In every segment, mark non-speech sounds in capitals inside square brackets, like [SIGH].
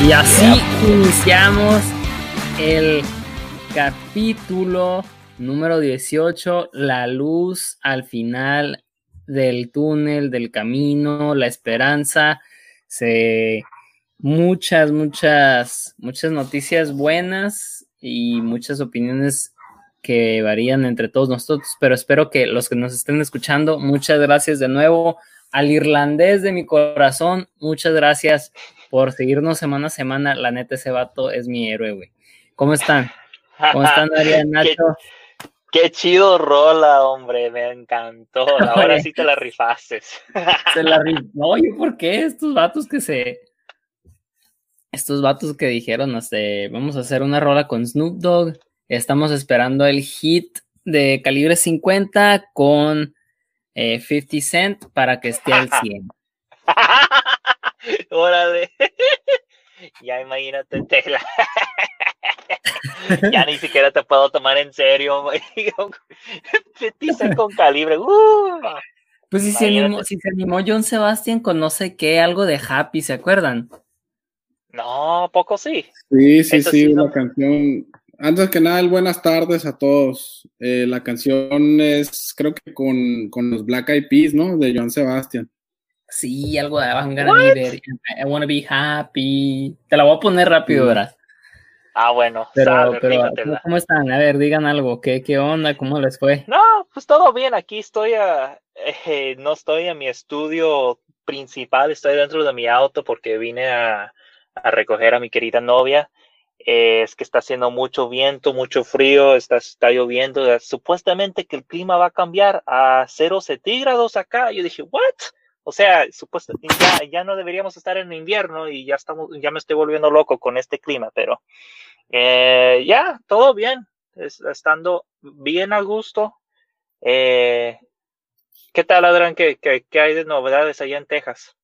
Y así iniciamos el capítulo número 18, la luz al final del túnel, del camino, la esperanza. Se, muchas, muchas, muchas noticias buenas y muchas opiniones que varían entre todos nosotros, pero espero que los que nos estén escuchando, muchas gracias de nuevo al irlandés de mi corazón, muchas gracias por seguirnos semana a semana, la neta ese vato es mi héroe, güey. ¿Cómo están? ¿Cómo están, [LAUGHS] Nacho? Qué, chido rola, hombre, me encantó. [LAUGHS] Ahora sí te la rifaste. [LAUGHS] Se la No, Oye, ¿por qué estos vatos que se... Estos vatos que dijeron, este, vamos a hacer una rola con Snoop Dogg, Estamos esperando el hit de calibre 50 con 50 eh, Cent para que esté al 100. Órale. [LAUGHS] ya imagínate, tela. [LAUGHS] ya ni siquiera te puedo tomar en serio. 50 Cent [LAUGHS] con calibre. Uh. Pues si se, animó, si se animó John Sebastian con no sé qué, algo de Happy, ¿se acuerdan? No, poco sí. Sí, sí, sí, una canción antes que nada, buenas tardes a todos. Eh, la canción es, creo que con, con, los Black Eyed Peas, ¿no? De Joan Sebastian. Sí, algo de I'm gonna I wanna be happy. Te la voy a poner rápido, ¿verdad? Ah, bueno. Pero, pero ¿cómo están? A ver, digan algo. ¿Qué, ¿Qué onda? ¿Cómo les fue? No, pues todo bien. Aquí estoy, a, eh, no estoy en mi estudio principal, estoy dentro de mi auto porque vine a, a recoger a mi querida novia es que está haciendo mucho viento, mucho frío, está, está lloviendo, supuestamente que el clima va a cambiar a 0 centígrados acá. Yo dije, ¿what? O sea, supuestamente ya, ya, no deberíamos estar en invierno y ya estamos, ya me estoy volviendo loco con este clima, pero eh, ya, todo bien, estando bien a gusto. Eh, ¿Qué tal, Adrián? ¿Qué, ¿Qué, qué, hay de novedades allá en Texas?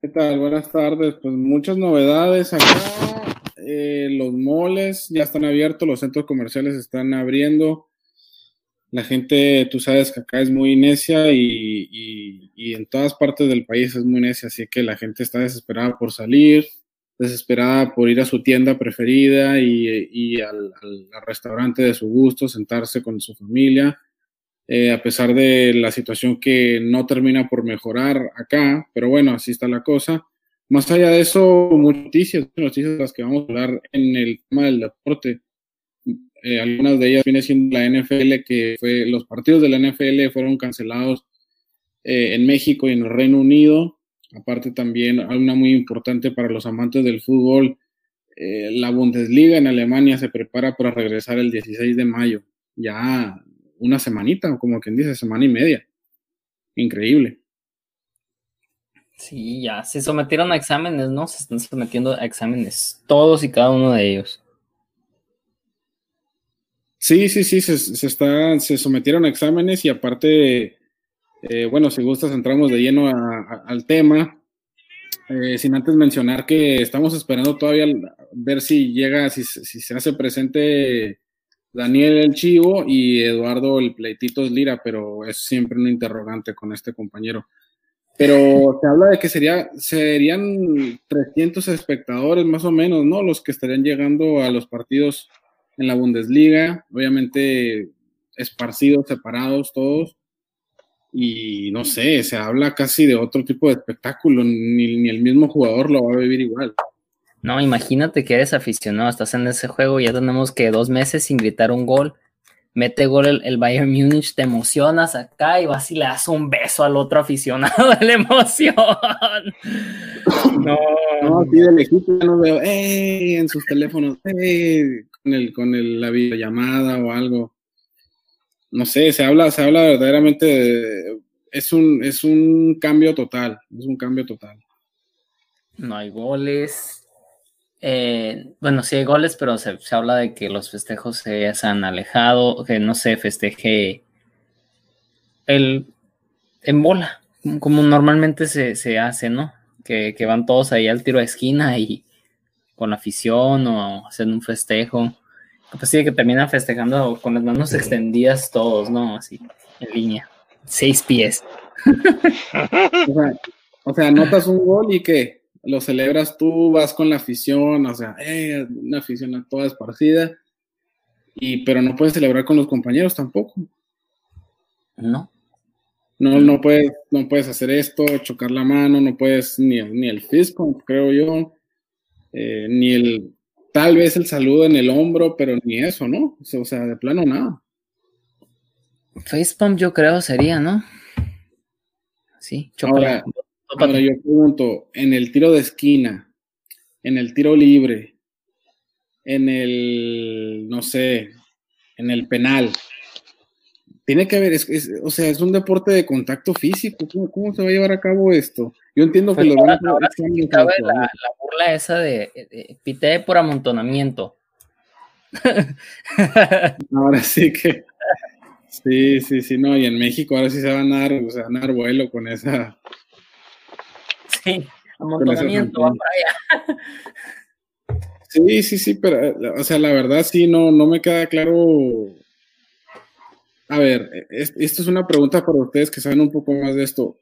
¿Qué tal? Buenas tardes. Pues muchas novedades acá eh, los moles ya están abiertos, los centros comerciales están abriendo. La gente, tú sabes que acá es muy necia y, en todas partes del país es muy necia, así que la gente está desesperada por salir, desesperada por ir a su tienda preferida y, al, restaurante de su gusto, sentarse con su familia. Eh, a pesar de la situación que no termina por mejorar acá, pero bueno, así está la cosa. Más allá de eso, noticias, noticias las que vamos a hablar en el tema del deporte. Eh, algunas de ellas viene siendo la NFL, que fue, los partidos de la NFL fueron cancelados eh, en México y en el Reino Unido. Aparte también una muy importante para los amantes del fútbol, eh, la Bundesliga en Alemania se prepara para regresar el 16 de mayo. Ya una semanita, como quien dice, semana y media. Increíble. Sí, ya se sometieron a exámenes, ¿no? Se están sometiendo a exámenes, todos y cada uno de ellos. Sí, sí, sí, se, está, se sometieron a exámenes y aparte, eh, bueno, si gustas, entramos de lleno al tema. Eh, sin antes mencionar que estamos esperando todavía ver si llega, si, si, se hace presente Daniel el Chivo y Eduardo el Pleititos Lira, pero es siempre un interrogante con este compañero. Pero se habla de que sería, serían 300 espectadores más o menos, ¿no? Los que estarían llegando a los partidos en la Bundesliga, obviamente esparcidos, separados todos. Y no sé, se habla casi de otro tipo de espectáculo, ni, ni el mismo jugador lo va a vivir igual. No, imagínate que eres aficionado, estás en ese juego, ya tenemos que dos meses sin gritar un gol mete gol el, Bayern Múnich, te emocionas acá y vas y le das un beso al otro aficionado [LAUGHS] de la emoción. [LAUGHS] No, no así de lejito no veo, en sus teléfonos, con, el, con la videollamada o algo. No sé, se habla, se habla verdaderamente de, es un, es un cambio total, es un cambio total. No hay goles, eh, bueno, sí hay goles, pero se, habla de que los festejos se, han alejado, que no se festeje el, en bola, como normalmente se, hace, ¿no? Que, van todos ahí al tiro de esquina y con afición o hacen un festejo. Pues sí, que terminan festejando con las manos extendidas todos, ¿no? Así, en línea. Seis pies. [LAUGHS] o, sea, o sea, anotas un gol y que lo celebras tú, vas con la afición, o sea, eh, una afición toda esparcida, y, pero no puedes celebrar con los compañeros tampoco. No. No, no puedes, no puedes hacer esto, chocar la mano, no puedes ni, ni el pump, creo yo, eh, ni el, tal vez el saludo en el hombro, pero ni eso, ¿no? O sea, de plano nada. Facepump yo creo sería, ¿no? Sí, ahora, ahora yo pregunto, en el tiro de esquina, en el tiro libre, en el, no sé, en el penal, tiene que haber, o sea, es un deporte de contacto físico. ¿Cómo, se va a llevar a cabo esto? Yo entiendo que pues lo van a la, la, burla esa de, de, pité por amontonamiento. [LAUGHS] Ahora sí que sí, sí, sí, no, y en México ahora sí se van a dar, o sea, van a dar vuelo con esa. Sí, amontonamiento, va para allá. Sí, sí, sí, pero, o sea, la verdad sí, no, no me queda claro a ver, esto es una pregunta para ustedes que saben un poco más de esto.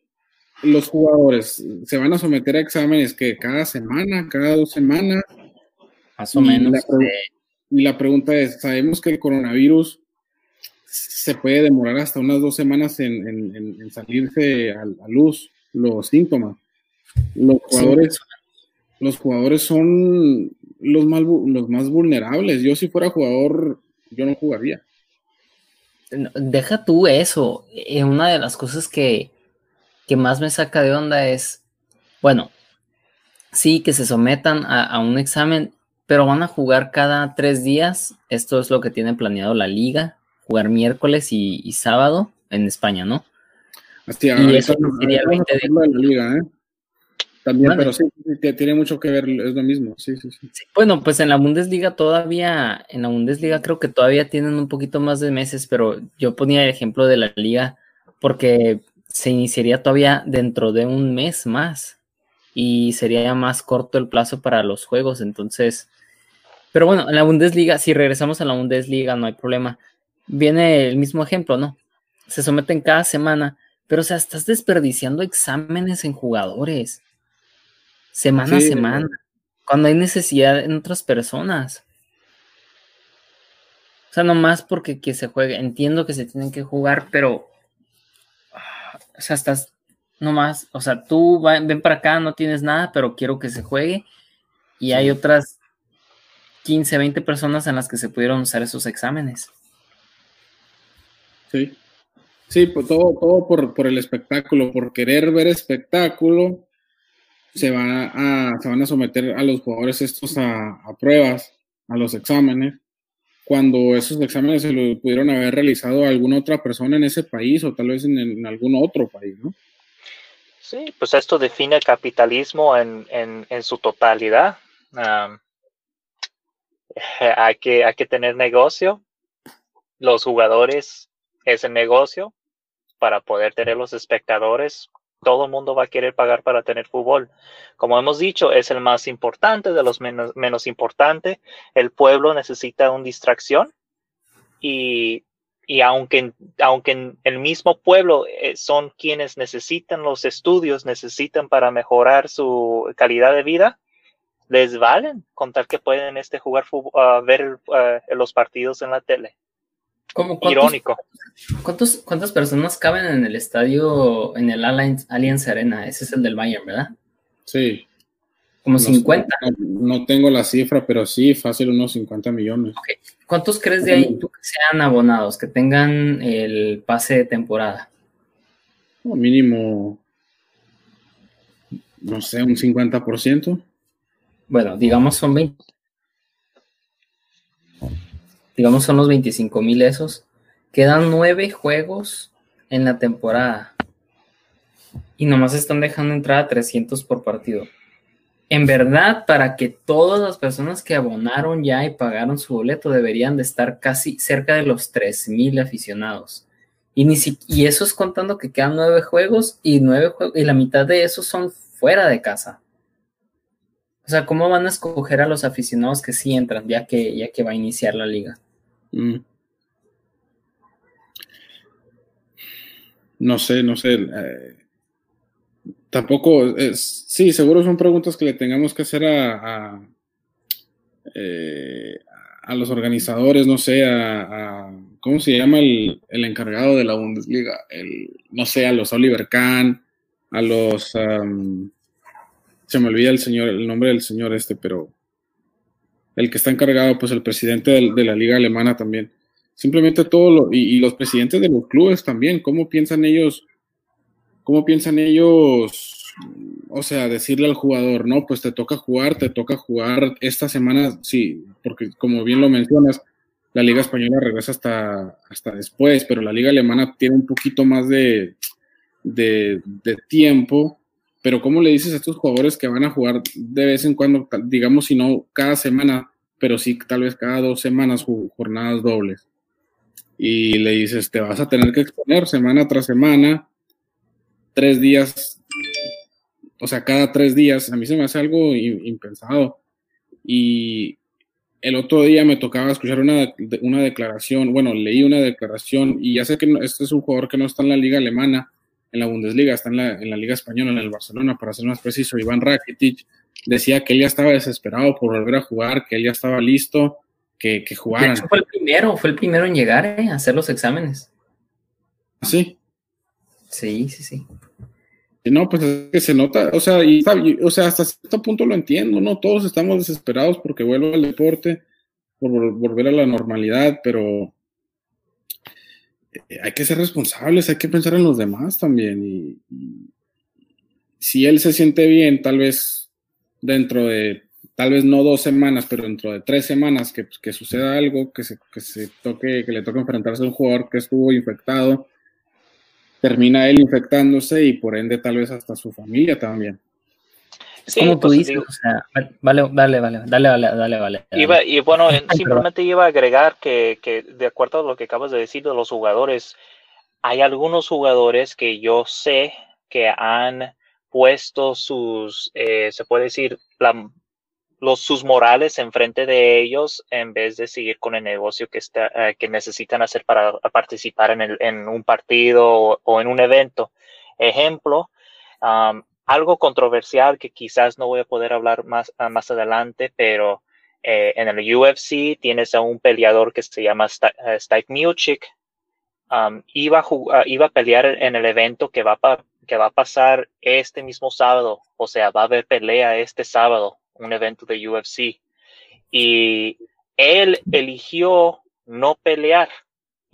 Los jugadores se van a someter a exámenes que cada semana, cada dos semanas. Más o menos. y la pregunta es, sabemos que el coronavirus se puede demorar hasta unas dos semanas en, salirse a, luz los síntomas. Los jugadores, los jugadores son los más, los más vulnerables. Yo si fuera jugador, yo no jugaría deja tú eso. Eh, una de las cosas que, que, más me saca de onda es, bueno, sí, que se sometan a, un examen, pero van a jugar cada tres días. Esto es lo que tiene planeado la liga, jugar miércoles y, sábado en España, ¿no? y eso sería el 20 de... La liga, ¿eh? También, pero sí, tiene mucho que ver, es lo mismo, sí, sí, sí, Bueno, pues en la Bundesliga todavía, en la Bundesliga creo que todavía tienen un poquito más de meses, pero yo ponía el ejemplo de la liga porque se iniciaría todavía dentro de un mes más y sería más corto el plazo para los juegos, entonces, pero bueno, en la Bundesliga, si regresamos a la Bundesliga, no hay problema. Viene el mismo ejemplo, ¿no? Se someten cada semana, pero o sea, estás desperdiciando exámenes en jugadores semana a semana, cuando hay necesidad en otras personas. O sea, nomás porque que se juegue, entiendo que se tienen que jugar, pero, o sea, estás nomás, o sea, tú ven para acá, no tienes nada, pero quiero que se juegue. Y hay otras 15, 20 personas en las que se pudieron usar esos exámenes. Sí. Sí, pues todo, todo por, por el espectáculo, por querer ver espectáculo, se, a, se van a someter a los jugadores estos a, pruebas, a los exámenes, cuando esos exámenes se lo pudieron haber realizado a alguna otra persona en ese país o tal vez en, algún otro país, ¿no? Sí, pues esto define el capitalismo en, su totalidad. hay, que, hay que tener negocio. Los jugadores es el negocio para poder tener los espectadores todo el mundo va a querer pagar para tener fútbol. Como hemos dicho, es el más importante de los menos, menos importante. El pueblo necesita una distracción y, y aunque, aunque el mismo pueblo eh, son quienes necesitan los estudios, necesitan para mejorar su calidad de vida, les valen con tal que pueden este, jugar uh, ver uh, los partidos en la tele. Irónico. ¿cuántos, ¿Cuántas personas caben en el estadio, en el Allianz, Arena? Ese es el del Bayern, ¿verdad? Sí. Como 50. No, tengo la cifra, pero sí, fácil unos 50 millones. ¿Cuántos crees de ahí tú que sean abonados, que tengan el pase de temporada? mínimo, no sé, un 50%. Bueno, digamos son 20 digamos son los 25 mil esos, quedan nueve juegos en la temporada y nomás están dejando entrar a 300 por partido. En verdad, para que todas las personas que abonaron ya y pagaron su boleto deberían de estar casi cerca de los 3 mil aficionados. Y, ni y eso es contando que quedan nueve juegos y, nueve y la mitad de esos son fuera de casa. O sea, ¿cómo van a escoger a los aficionados que sí entran ya que, ya que va a iniciar la liga? Mm. No sé, no sé. Eh, tampoco, es, sí, seguro son preguntas que le tengamos que hacer a, a, eh, los organizadores, no sé, a, ¿cómo se llama el, el, encargado de la Bundesliga? El, no sé, a los Oliver Kahn, a los, se me olvida el señor, el nombre del señor este, pero el que está encargado, pues el presidente de, la liga alemana también. Simplemente todo lo, y, los presidentes de los clubes también, ¿cómo piensan ellos? ¿Cómo piensan ellos, o sea, decirle al jugador, no, pues te toca jugar, te toca jugar esta semana, sí, porque como bien lo mencionas, la Liga Española regresa hasta, hasta después, pero la Liga Alemana tiene un poquito más de, de, de tiempo, pero ¿cómo le dices a estos jugadores que van a jugar de vez en cuando, digamos, si no cada semana, pero sí tal vez cada dos semanas, jornadas dobles? Y le dices, te vas a tener que exponer semana tras semana, tres días, o sea, cada tres días, a mí se me hace algo impensado. Y el otro día me tocaba escuchar una, una declaración, bueno, leí una declaración y ya sé que este es un jugador que no está en la liga alemana, en la Bundesliga, está en la, en la liga española, en el Barcelona, para ser más preciso, Iván Rakitic decía que él ya estaba desesperado por volver a jugar, que él ya estaba listo, que, que jugara. fue el primero, fue el primero en llegar eh, a hacer los exámenes. ¿Sí? Sí, sí, sí. No, pues es que se nota, o sea, y, o sea, hasta cierto punto lo entiendo, ¿no? Todos estamos desesperados porque vuelva al deporte, por volver a la normalidad, pero hay que ser responsables, hay que pensar en los demás también. Y, si él se siente bien, tal vez dentro de, tal vez no dos semanas, pero dentro de tres semanas que, que suceda algo, que se, que se toque, que le toque enfrentarse a un jugador que estuvo infectado, termina él infectándose y por ende tal vez hasta su familia también. Es como tú pues, dices, o sea, vale, vale, vale, dale, vale, dale, vale. Iba, y bueno, simplemente iba a agregar que, que, de acuerdo a lo que acabas de decir de los jugadores, hay algunos jugadores que yo sé que han puesto sus, eh, se puede decir, la, los, sus morales enfrente de ellos en vez de seguir con el negocio que, está, eh, que necesitan hacer para participar en, el, en un partido o, en un evento. Ejemplo, algo controversial que quizás no voy a poder hablar más, ah, más adelante, pero eh, en el UFC tienes a un peleador que se llama eh, Stike Miocic. iba, a ah, iba a pelear en el evento que va, que va a pasar este mismo sábado, o sea, va a haber pelea este sábado un evento de UFC. Y él eligió no pelear.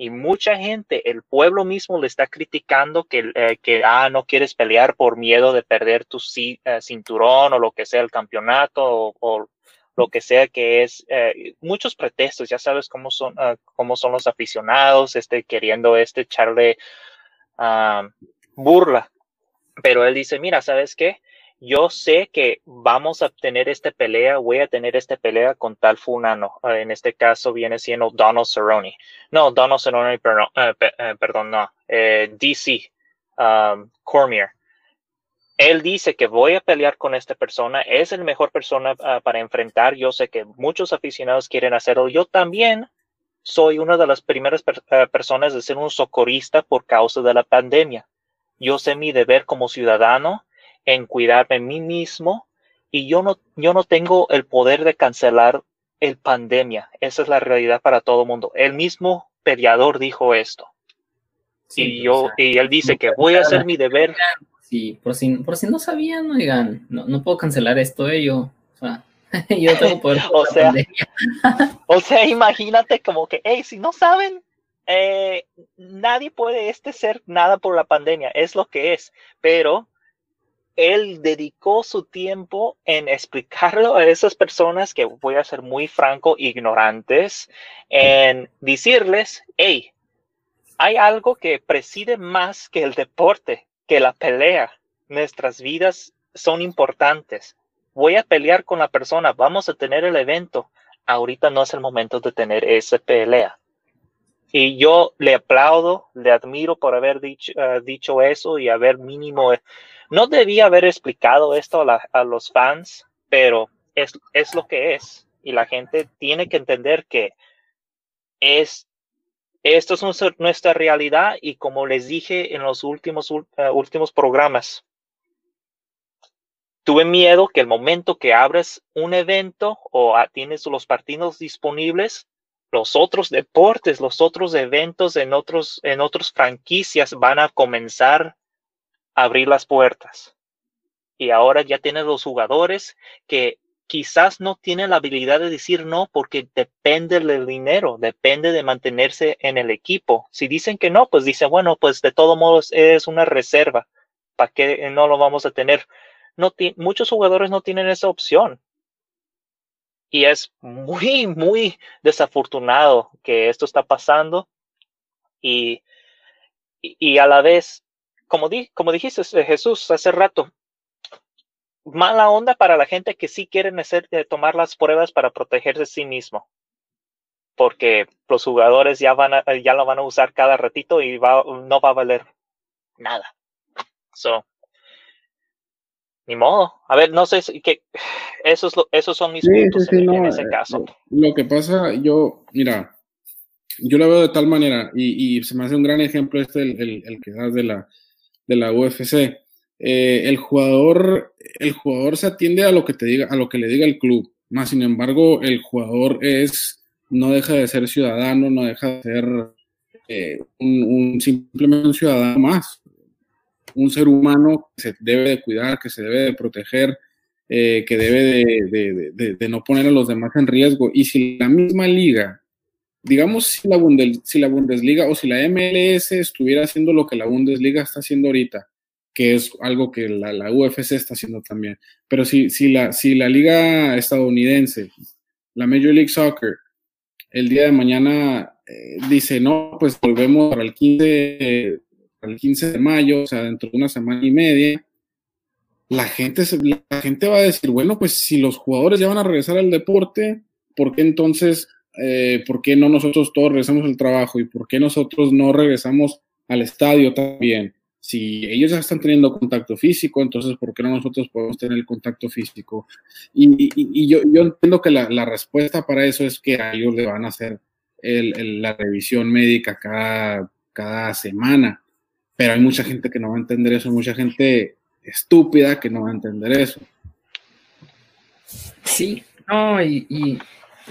Y mucha gente, el pueblo mismo le está criticando que, eh, que ah, no quieres pelear por miedo de perder tu eh, cinturón o lo que sea, el campeonato o, lo que sea que es. Eh, muchos pretextos, ya sabes cómo son, ah, cómo son los aficionados, este, queriendo este echarle ah, burla. Pero él dice, mira, ¿sabes qué? Yo sé que vamos a tener esta pelea, voy a tener esta pelea con tal fulano. Ah, en este caso viene siendo Donald Cerrone. No, Donald Cerrone, perdón, eh, eh, perdón no, eh, DC, um, Cormier. Él dice que voy a pelear con esta persona, es el mejor persona ah, para enfrentar. Yo sé que muchos aficionados quieren hacerlo. Yo también soy una de las primeras personas de ser un socorrista por causa de la pandemia. Yo sé mi deber como ciudadano en cuidarme a mí mismo y yo no, yo no tengo el poder de cancelar el pandemia. Esa es la realidad para todo el mundo. El mismo peleador dijo esto. y yo, y él dice que voy a hacer mi deber. Sí, por si, por si no sabían, oigan, no, no puedo cancelar esto, eh, yo, o sea, [LAUGHS] yo tengo poder. [LAUGHS] o, sea, [LAUGHS] o sea, imagínate como que, hey, si no saben, eh, nadie puede este ser nada por la pandemia, es lo que es, pero él dedicó su tiempo en explicarlo a esas personas que voy a ser muy franco, ignorantes, en decirles, hey, hay algo que preside más que el deporte, que la pelea. Nuestras vidas son importantes. Voy a pelear con la persona, vamos a tener el evento. Ahorita no es el momento de tener esa pelea. Y yo le aplaudo, le admiro por haber dicho, eh, dicho eso y haber mínimo no debía haber explicado esto a, los fans, pero es, es, lo que es. Y la gente tiene que entender que es, esto es nuestra, realidad y como les dije en los últimos, uh, últimos programas, tuve miedo que el momento que abres un evento o tienes los partidos disponibles, los otros deportes, los otros eventos en otros en otras franquicias van a comenzar a abrir las puertas. Y ahora ya tienes los jugadores que quizás no tienen la habilidad de decir no porque depende del dinero, depende de mantenerse en el equipo. Si dicen que no, pues dicen, bueno, pues de todos modos es una reserva. ¿Para qué no lo vamos a tener? No muchos jugadores no tienen esa opción. Y es muy, muy desafortunado que esto está pasando. Y, y, a la vez, como, di, como dijiste Jesús hace rato, mala onda para la gente que sí quieren hacer, eh, tomar las pruebas para protegerse sí mismo. Porque los jugadores ya, van a, ya lo van a usar cada ratito y va, no va a valer nada. So, ni modo. A ver, no sé si que esos, esos son mis puntos en, ese eh, caso. Lo que pasa, yo, mira, yo lo veo de tal manera, y, y se me hace un gran ejemplo este, el, el, el que das de la, de la UFC. Eh, el jugador, el jugador se atiende a lo que te diga, a lo que le diga el club. Más sin embargo, el jugador es, no deja de ser ciudadano, no deja de ser eh, un, simplemente un ciudadano más, un ser humano que se debe de cuidar, que se debe de proteger, eh, que debe de, de, no poner a los demás en riesgo. Y si la misma liga, digamos si la, si la Bundesliga o si la MLS estuviera haciendo lo que la Bundesliga está haciendo ahorita, que es algo que la, UFC está haciendo también. Pero si, si, la, si la liga estadounidense, la Major League Soccer, el día de mañana eh, dice, no, pues volvemos para el 15, el 15 de mayo, o sea, dentro de una semana y media, la gente, la gente va a decir, bueno, pues si los jugadores ya van a regresar al deporte, ¿por qué entonces, eh, por qué no nosotros todos regresamos al trabajo y por qué nosotros no regresamos al estadio también? si ellos ya están teniendo contacto físico, entonces ¿por qué no nosotros podemos tener el contacto físico? Y, yo, entiendo que la, respuesta para eso es que a ellos le van a hacer la revisión médica cada, cada semana, pero hay mucha gente que no va a entender eso, mucha gente estúpida que no va a entender eso. Sí, no, y,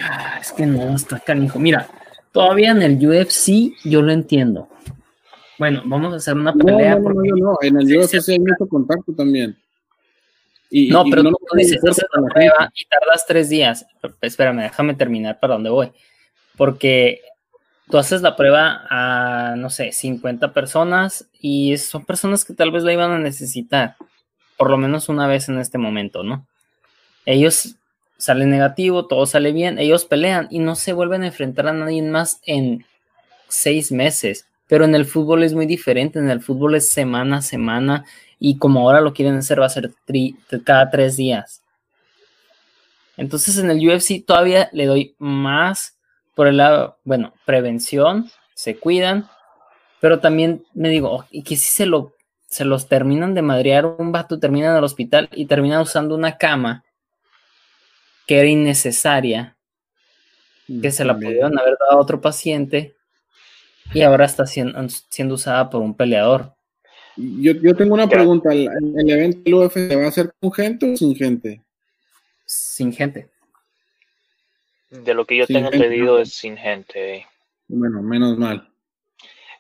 ah, es que no, está canijo. Mira, todavía en el UFC yo lo entiendo bueno, vamos a hacer una pelea. No, no, no, no, en el UFC hay mucho contacto también. Y, no, pero tú dices, haces la prueba y tardas tres días. Espérame, déjame terminar para dónde voy. Porque tú haces la prueba a, no sé, 50 personas y son personas que tal vez la iban a necesitar, por lo menos una vez en este momento, ¿no? Ellos salen negativo, todo sale bien, ellos pelean y no se vuelven a enfrentar a nadie más en seis meses pero en el fútbol es muy diferente, en el fútbol es semana a semana y como ahora lo quieren hacer va a ser cada tres días. Entonces en el UFC todavía le doy más por el lado, bueno, prevención, se cuidan, pero también me digo, y que si se, lo, se los terminan de madrear un vato, terminan en el hospital y terminan usando una cama que era innecesaria, que se la pudieron haber dado a otro paciente y ahora está siendo, siendo usada por un peleador. Yo, yo tengo una pregunta. ¿El, evento del UFC va a ser con gente o sin gente? Sin gente. De lo que yo tengo entendido es sin gente. Bueno, menos mal.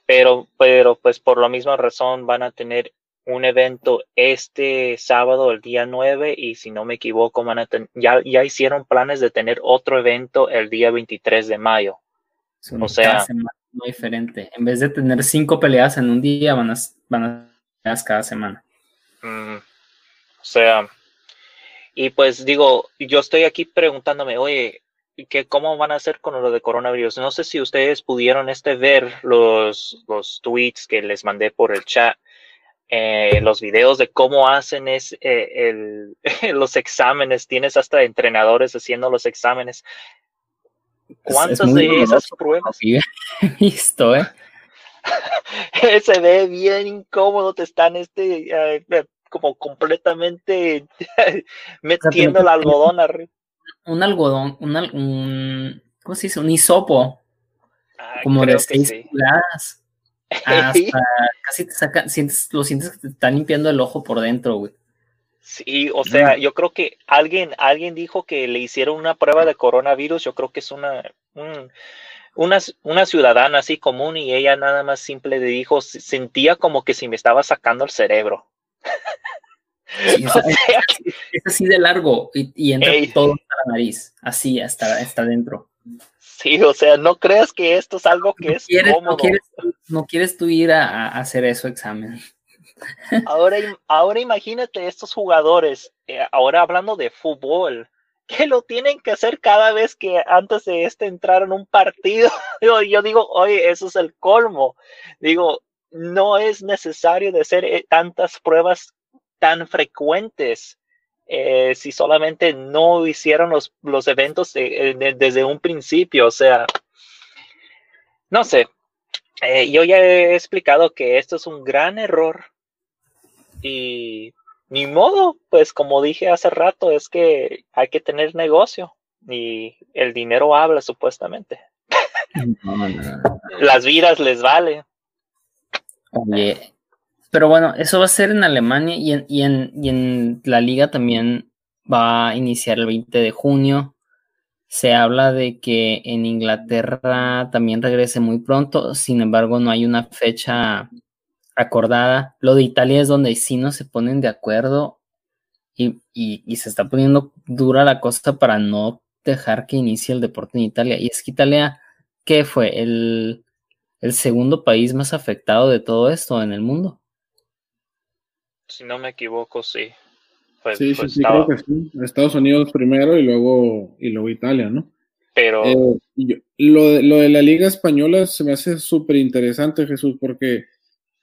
Pero, pero pues por la misma razón van a tener un evento este sábado, el día 9, y si no me equivoco, van a ya, ya hicieron planes de tener otro evento el día 23 de mayo. O sea, no diferente. En vez de tener cinco peleas en un día, van a, van a peleas cada semana. o sea, y pues digo, yo estoy aquí preguntándome, oye, ¿qué, ¿cómo van a hacer con lo de coronavirus? No sé si ustedes pudieron este ver los, los tweets que les mandé por el chat. Eh, los videos de cómo hacen es, eh, el, [LAUGHS] los exámenes, tienes hasta entrenadores haciendo los exámenes. ¿Cuántas de esas pruebas? [LAUGHS] Visto, ¿eh? [LAUGHS] Se ve bien incómodo, te están este, eh, como completamente metiendo el algodón arriba. Un algodón, un, un, ¿cómo se dice? Un hisopo. como de seis pulgadas. [LAUGHS] Hasta casi te sacan, sientes, lo sientes que te están limpiando el ojo por dentro, güey. Sí, o sea, yo creo que alguien, alguien dijo que le hicieron una prueba de coronavirus. Yo creo que es una, una, una ciudadana así común y ella nada más simple le dijo, sentía como que si me estaba sacando el cerebro. [LAUGHS] [LAUGHS] [LAUGHS] es, así de largo y, entra todo hasta la nariz, así hasta, hasta adentro. Sí, o sea, no creas que esto es algo que es cómodo. No quieres, tú ir a, hacer eso examen. [LAUGHS] Ahora, ahora imagínate estos jugadores, eh, ahora hablando de fútbol, que lo tienen que hacer cada vez que antes de este entrar en un partido. Yo, yo digo, oye, eso es el colmo. Digo, no es necesario de hacer eh, tantas pruebas tan frecuentes eh, si solamente no hicieron los, los eventos desde un principio. O sea, no sé. Eh, yo ya he explicado que esto es un gran error y ni modo, pues como dije hace rato, es que hay que tener negocio y el dinero habla supuestamente. [LAUGHS] Las vidas les vale. Oye, pero bueno, eso va a ser en Alemania y en, y en, y en la liga también va a iniciar el 20 de junio. Se habla de que en Inglaterra también regrese muy pronto, sin embargo no hay una fecha acordada. Lo de Italia es donde sí no se ponen de acuerdo y, y, se está poniendo dura la cosa para no dejar que inicie el deporte en Italia. Y es que Italia, ¿qué fue? El, el segundo país más afectado de todo esto en el mundo. Si no me equivoco, sí. sí, sí, sí, creo que sí. Estados Unidos primero y luego, y luego Italia, ¿no? Pero. Eh, lo, de, lo de la Liga Española se me hace súper interesante, Jesús, porque,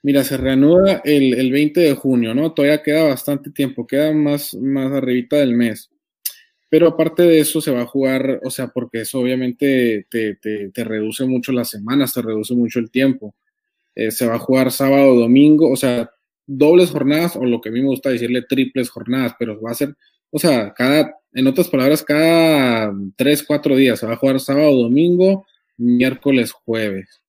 mira, se reanuda el, el, 20 de junio, ¿no? Todavía queda bastante tiempo, queda más, más arribita del mes. Pero aparte de eso, se va a jugar, o sea, porque eso obviamente te, te, te reduce mucho las semanas, te reduce mucho el tiempo. Eh, se va a jugar sábado, domingo, o sea, dobles jornadas o lo que a mí me gusta decirle triples jornadas, pero va a ser, o sea, cada, en otras palabras, cada tres, cuatro días se va a jugar sábado, domingo, miércoles, jueves.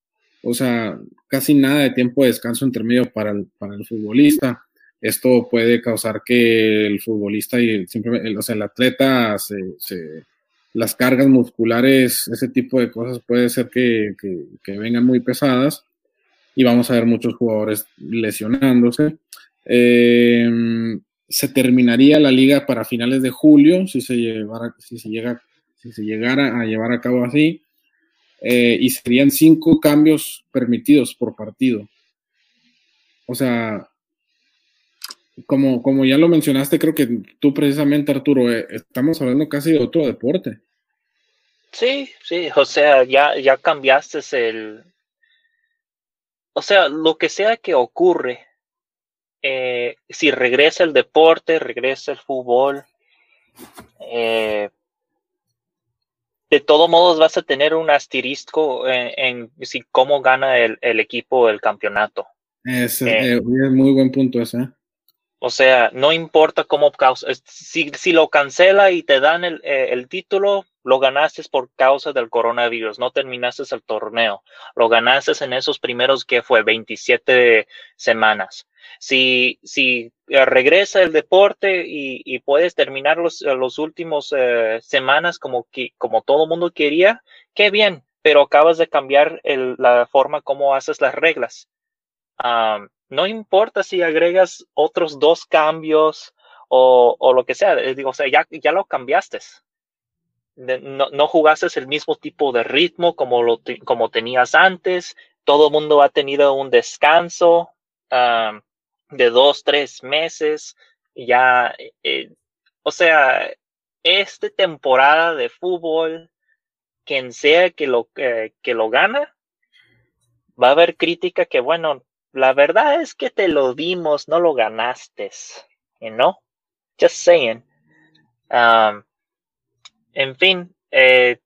O sea, casi nada de tiempo de descanso intermedio para el, para el futbolista. Esto puede causar que el futbolista y el, o sea, el atleta se, se, las cargas musculares, ese tipo de cosas puede ser que, que vengan muy pesadas y vamos a ver muchos jugadores lesionándose. Eh, se terminaría la liga para finales de julio si se, llevara, si se, llega, si se llegara a llevar a cabo así. Eh, y serían cinco cambios permitidos por partido. O sea, como, como ya lo mencionaste, creo que tú precisamente, Arturo, eh, estamos hablando casi de otro deporte. Sí, sí, o sea, ya, ya cambiaste el, o sea, lo que sea que ocurre, eh, si regresa el deporte, regresa el fútbol, eh, de todos modos vas a tener un asterisco en, si cómo gana el, equipo el campeonato. Es, eh, muy buen punto ese. O sea, no importa cómo causa, si, si lo cancela y te dan el, el título, lo ganaste por causa del coronavirus, no terminaste el torneo, lo ganaste en esos primeros que fue 27 semanas. Si, si eh, regresa el deporte y, puedes terminar los, los últimos eh, semanas como, que, como todo mundo quería, qué bien, pero acabas de cambiar la forma como haces las reglas. No importa si agregas otros dos cambios o, lo que sea, digo, o sea, ya, ya lo cambiaste. No, no jugaste el mismo tipo de ritmo como, lo como tenías antes, todo el mundo ha tenido un descanso de dos, tres meses, ya, eh, o sea, esta temporada de fútbol, quien sea que lo, que lo gana, va a haber crítica que, bueno, la verdad es que te lo dimos, no lo ganaste, ¿no? Just saying. En fin, eh,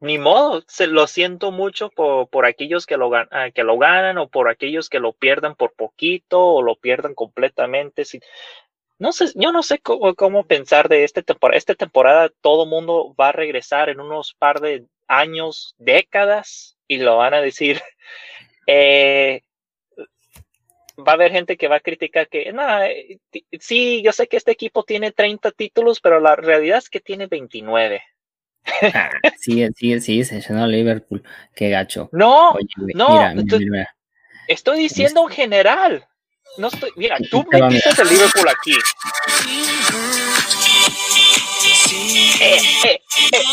ni modo, se, lo siento mucho por, por aquellos que lo, ah, que lo ganan o por aquellos que lo pierdan por poquito o lo pierdan completamente. Si, no sé, yo no sé cómo, cómo pensar de esta temporada. Esta temporada todo mundo va a regresar en unos par de años, décadas, y lo van a decir. Eh, va a haber gente que va a criticar que, no, sí, yo sé que este equipo tiene 30 títulos, pero la realidad es que tiene 29. Ah, sigue, sigue, sigue, se llenó Liverpool. Qué gacho. No, no, estoy diciendo en general. No estoy, mira, tú metiste el Liverpool aquí. Eh, eh, eh.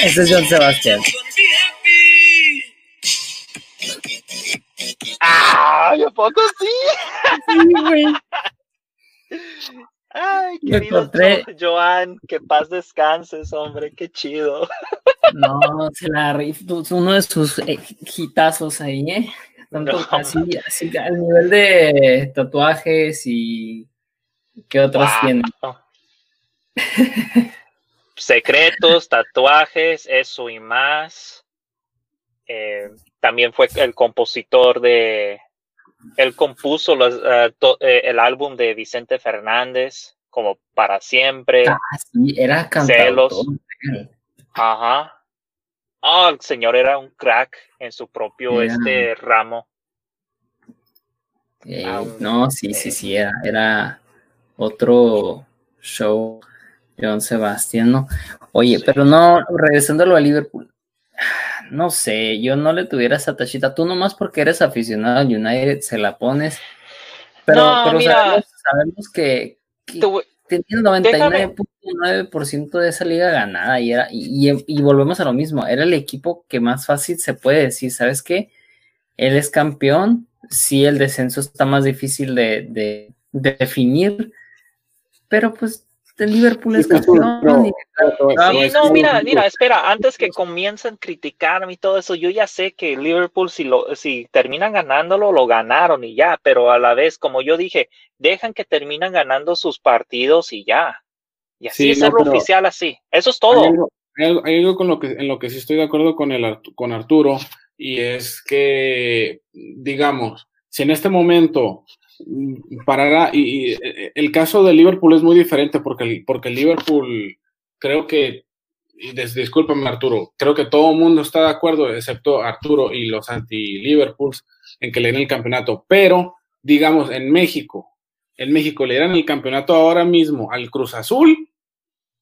Ese es John Sebastián. ¡Ah! ¿A poco sí? Sí, güey. Ay, querido Joan, que paz descanses, hombre, qué chido. No, se la uno de sus eh, hitazos ahí, ¿eh? Tanto así, así, al nivel de tatuajes y ¿qué otros tienen? [LAUGHS] Secretos, tatuajes, eso y más. Eh, también fue el compositor de. Él compuso eh, eh, el álbum de Vicente Fernández, como para siempre. Ah, sí, era Celos. Ajá. Oh, el señor era un crack en su propio este ramo. No, sí, sí, sí, era, era otro show, John Sebastián, ¿no? Oye, pero no, regresándolo a Liverpool, [SIGHS] no sé, yo no le tuviera esa tachita. Tú nomás porque eres aficionado al United se la pones. Pero, sabemos, que, tenía 99.9% de esa liga ganada y, era, y, volvemos a lo mismo. Era el equipo que más fácil se puede decir, ¿sabes qué? Él es campeón. Sí, el descenso está más difícil de, de definir, pero pues Liverpool es campeón. no, mira, mira, espera, antes que comiencen a criticarme y todo eso, yo ya sé que Liverpool, si, lo, si terminan ganándolo, lo ganaron y ya, pero a la vez, como yo dije, dejan que terminan ganando sus partidos y ya. Y así es el oficial así. Eso es todo. Hay algo, con lo que, en lo que sí estoy de acuerdo con, el, con Arturo, y es que, digamos, si en este momento parará. Y, eh, el caso de Liverpool es muy diferente porque, porque Liverpool, creo que, y discúlpame Arturo, creo que todo el mundo está de acuerdo, excepto Arturo y los anti-Liverpools, en que le den el campeonato. Pero, digamos, en México, en México le el campeonato ahora mismo al Cruz Azul,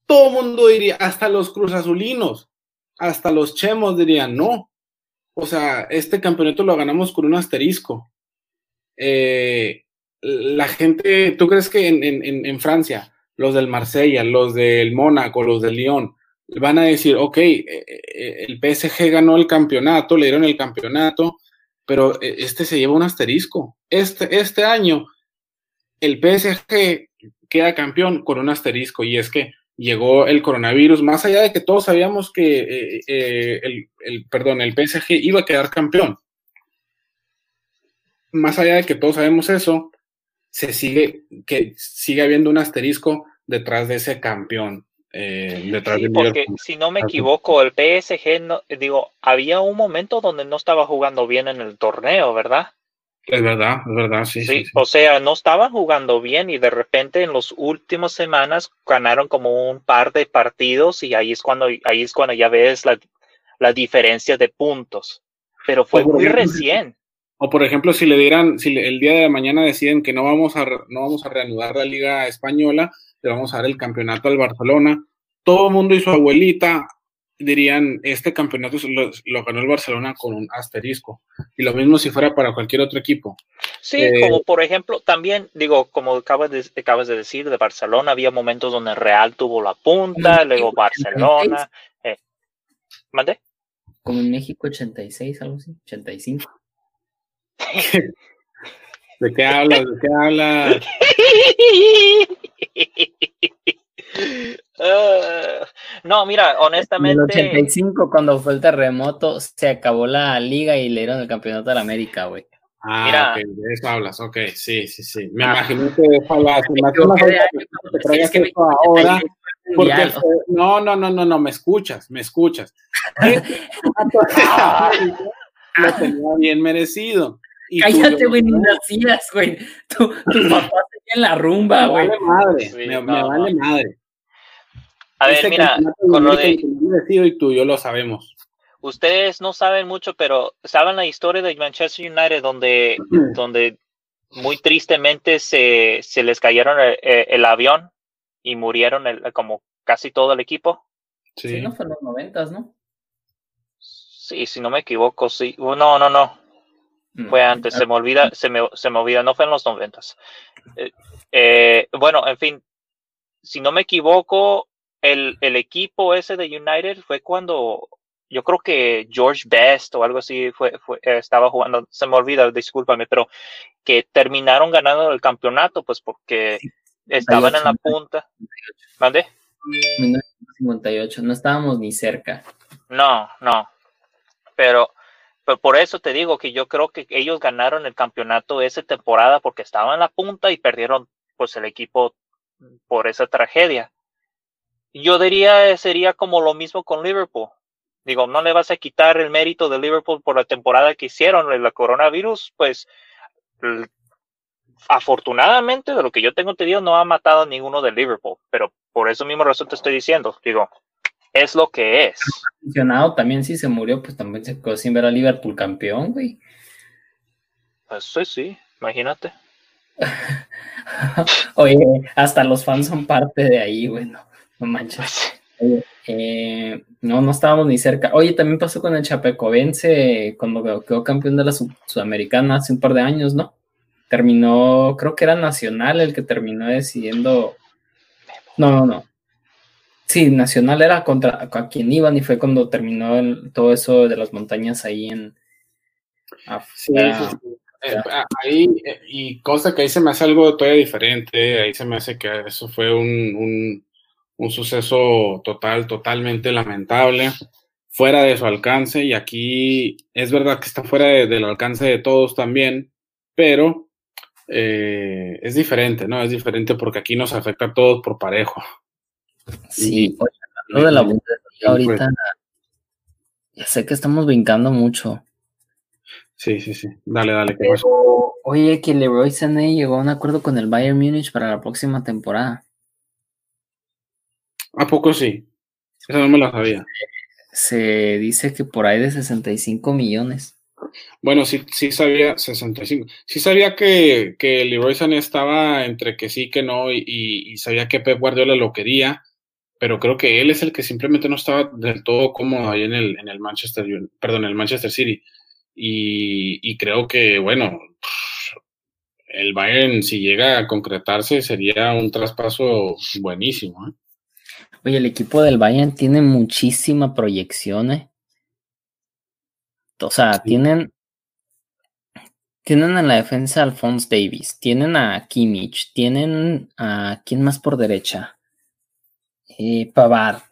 todo el mundo diría, hasta los Cruz Azulinos, hasta los Chemos dirían, no. O sea, este campeonato lo ganamos con un asterisco. Eh, la gente, ¿tú crees que en, Francia, los del Marsella, los del Mónaco, los del Lyon, van a decir, ok, eh, eh, el PSG ganó el campeonato, le dieron el campeonato, pero este se lleva un asterisco. Este, este año, el PSG queda campeón con un asterisco, y es que llegó el coronavirus, más allá de que todos sabíamos que el, el, perdón, el PSG iba a quedar campeón. Más allá de que todos sabemos eso, se sigue, que sigue habiendo un asterisco detrás de ese campeón. Eh, detrás sí, porque si no me equivoco, el PSG, no, digo, había un momento donde no estaba jugando bien en el torneo, ¿verdad? Es verdad, es verdad, sí, sí, O sea, no estaban jugando bien y de repente en las últimas semanas ganaron como un par de partidos y ahí es cuando, ahí es cuando ya ves la, la diferencia de puntos. Pero fue muy recién. O por ejemplo, si le dieran, si el día de mañana deciden que no vamos a no vamos a reanudar la Liga Española, le vamos a dar el campeonato al Barcelona, todo el mundo y su abuelita dirían, este campeonato lo, ganó el Barcelona con un asterisco. Y lo mismo si fuera para cualquier otro equipo. Sí, eh, como por ejemplo, también digo, como acabas de, acabas de decir, de Barcelona, había momentos donde Real tuvo la punta, luego Barcelona. Eh, ¿Mande? Como en México 86, algo así, 85. ¿De qué hablas? ¿De qué hablas? Ah, no, mira, honestamente. En el 85, cuando fue el terremoto, se acabó la liga y le dieron el campeonato de la América, güey. Ah, mira, de eso hablas, ok, sí, sí, sí. Me ah. imagino que de eso hablas. Me traigas esto ahora. Porque, no, no, no, no, no, me escuchas, me escuchas. Lo tenía bien merecido. Cállate, güey, ni nacías, güey. Tu, tu papá tenía en la rumba, güey. Me vale madre, me, vale madre. A ver, mira, con lo de... y tú yo lo sabemos. Ustedes no saben mucho, pero saben la historia de Manchester United donde, [CLEARS THROAT] donde muy tristemente se, se les cayeron el, avión y murieron el, como casi todo el equipo. Sí, no fue en los noventas, ¿no? Sí, si no me equivoco, sí. No, no, no. Fue antes, se me olvida, se me, se me olvida, no fue en los noventas. Eh, eh, bueno, en fin, si no me equivoco, el, el equipo ese de United fue cuando yo creo que George Best o algo así fue, fue, eh, estaba jugando, se me olvida, discúlpame, pero que terminaron ganando el campeonato, pues porque estaban en la punta. ¿Mande? 1958, no estábamos ni cerca. No, no. Pero, pero por eso te digo que yo creo que ellos ganaron el campeonato esa temporada porque estaban en la punta y perdieron pues el equipo por esa tragedia. Yo diría sería como lo mismo con Liverpool. Digo, no le vas a quitar el mérito de Liverpool por la temporada que hicieron en la coronavirus, pues afortunadamente de lo que yo tengo entendido no ha matado a ninguno de Liverpool, pero por eso mismo razón te estoy diciendo, digo, es lo que es. Funcionado también si se murió, pues también se quedó sin ver a Liverpool campeón, güey. Pues sí, sí, imagínate. [LAUGHS] Oye, hasta los fans son parte de ahí, bueno, no manches. Eh, no, no estábamos ni cerca. Oye, también pasó con el Chapecovense cuando quedó campeón de la Sudamericana hace un par de años, ¿no? Terminó, creo que era Nacional el que terminó decidiendo. No, no, no. Sí, Nacional era contra a quien iban y fue cuando terminó todo eso de las montañas ahí en. sí, eh, ahí, eh, y cosa que ahí se me hace algo todavía diferente, ahí se me hace que eso fue un un suceso total, totalmente lamentable, fuera de su alcance, y aquí es verdad que está fuera del alcance de todos también, pero eh, es diferente, ¿no? Es diferente porque aquí nos afecta a todos por parejo. Sí, lo de la ahorita, ya sé que estamos brincando mucho. Sí, sí, sí. Dale, dale. oye, que Leroy Sané llegó a un acuerdo con el Bayern Múnich para la próxima temporada. ¿A poco sí? Eso no me lo sabía. Se dice que por ahí de 65 millones. Bueno, sí, sí sabía 65. Sí sabía que, que Leroy Sané estaba entre que sí, que no, y, sabía que Pep Guardiola lo quería, pero creo que él es el que simplemente no estaba del todo cómodo ahí en el, en el Manchester, perdón, el Manchester City. Y, y creo que, bueno, el Bayern, si llega a concretarse, sería un traspaso buenísimo. ¿eh? Oye, el equipo del Bayern tiene muchísima proyección, ¿eh? O sea, tienen. Tienen en la defensa a Alphonse Davis, tienen a Kimmich, tienen a. ¿Quién más por derecha? Eh, Pavar,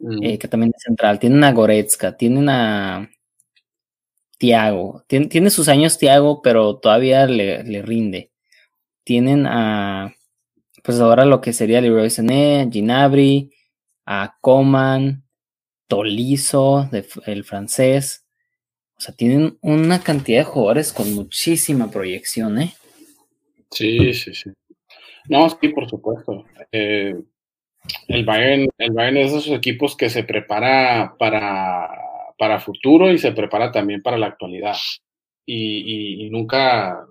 mm. eh, que también es central. Tienen a Goretzka, tienen a. Tiago. tiene sus años Tiago, pero todavía le, le rinde. Tienen a pues ahora lo que sería Leroy Sané, Ginabri, a Coman, Tolizo, el francés. O sea, tienen una cantidad de jugadores con muchísima proyección, ¿eh? Sí, sí, sí. No, sí, por supuesto. Eh, el Bayern, el Bayern es de esos equipos que se prepara para, para futuro y se prepara también para la actualidad. y nunca,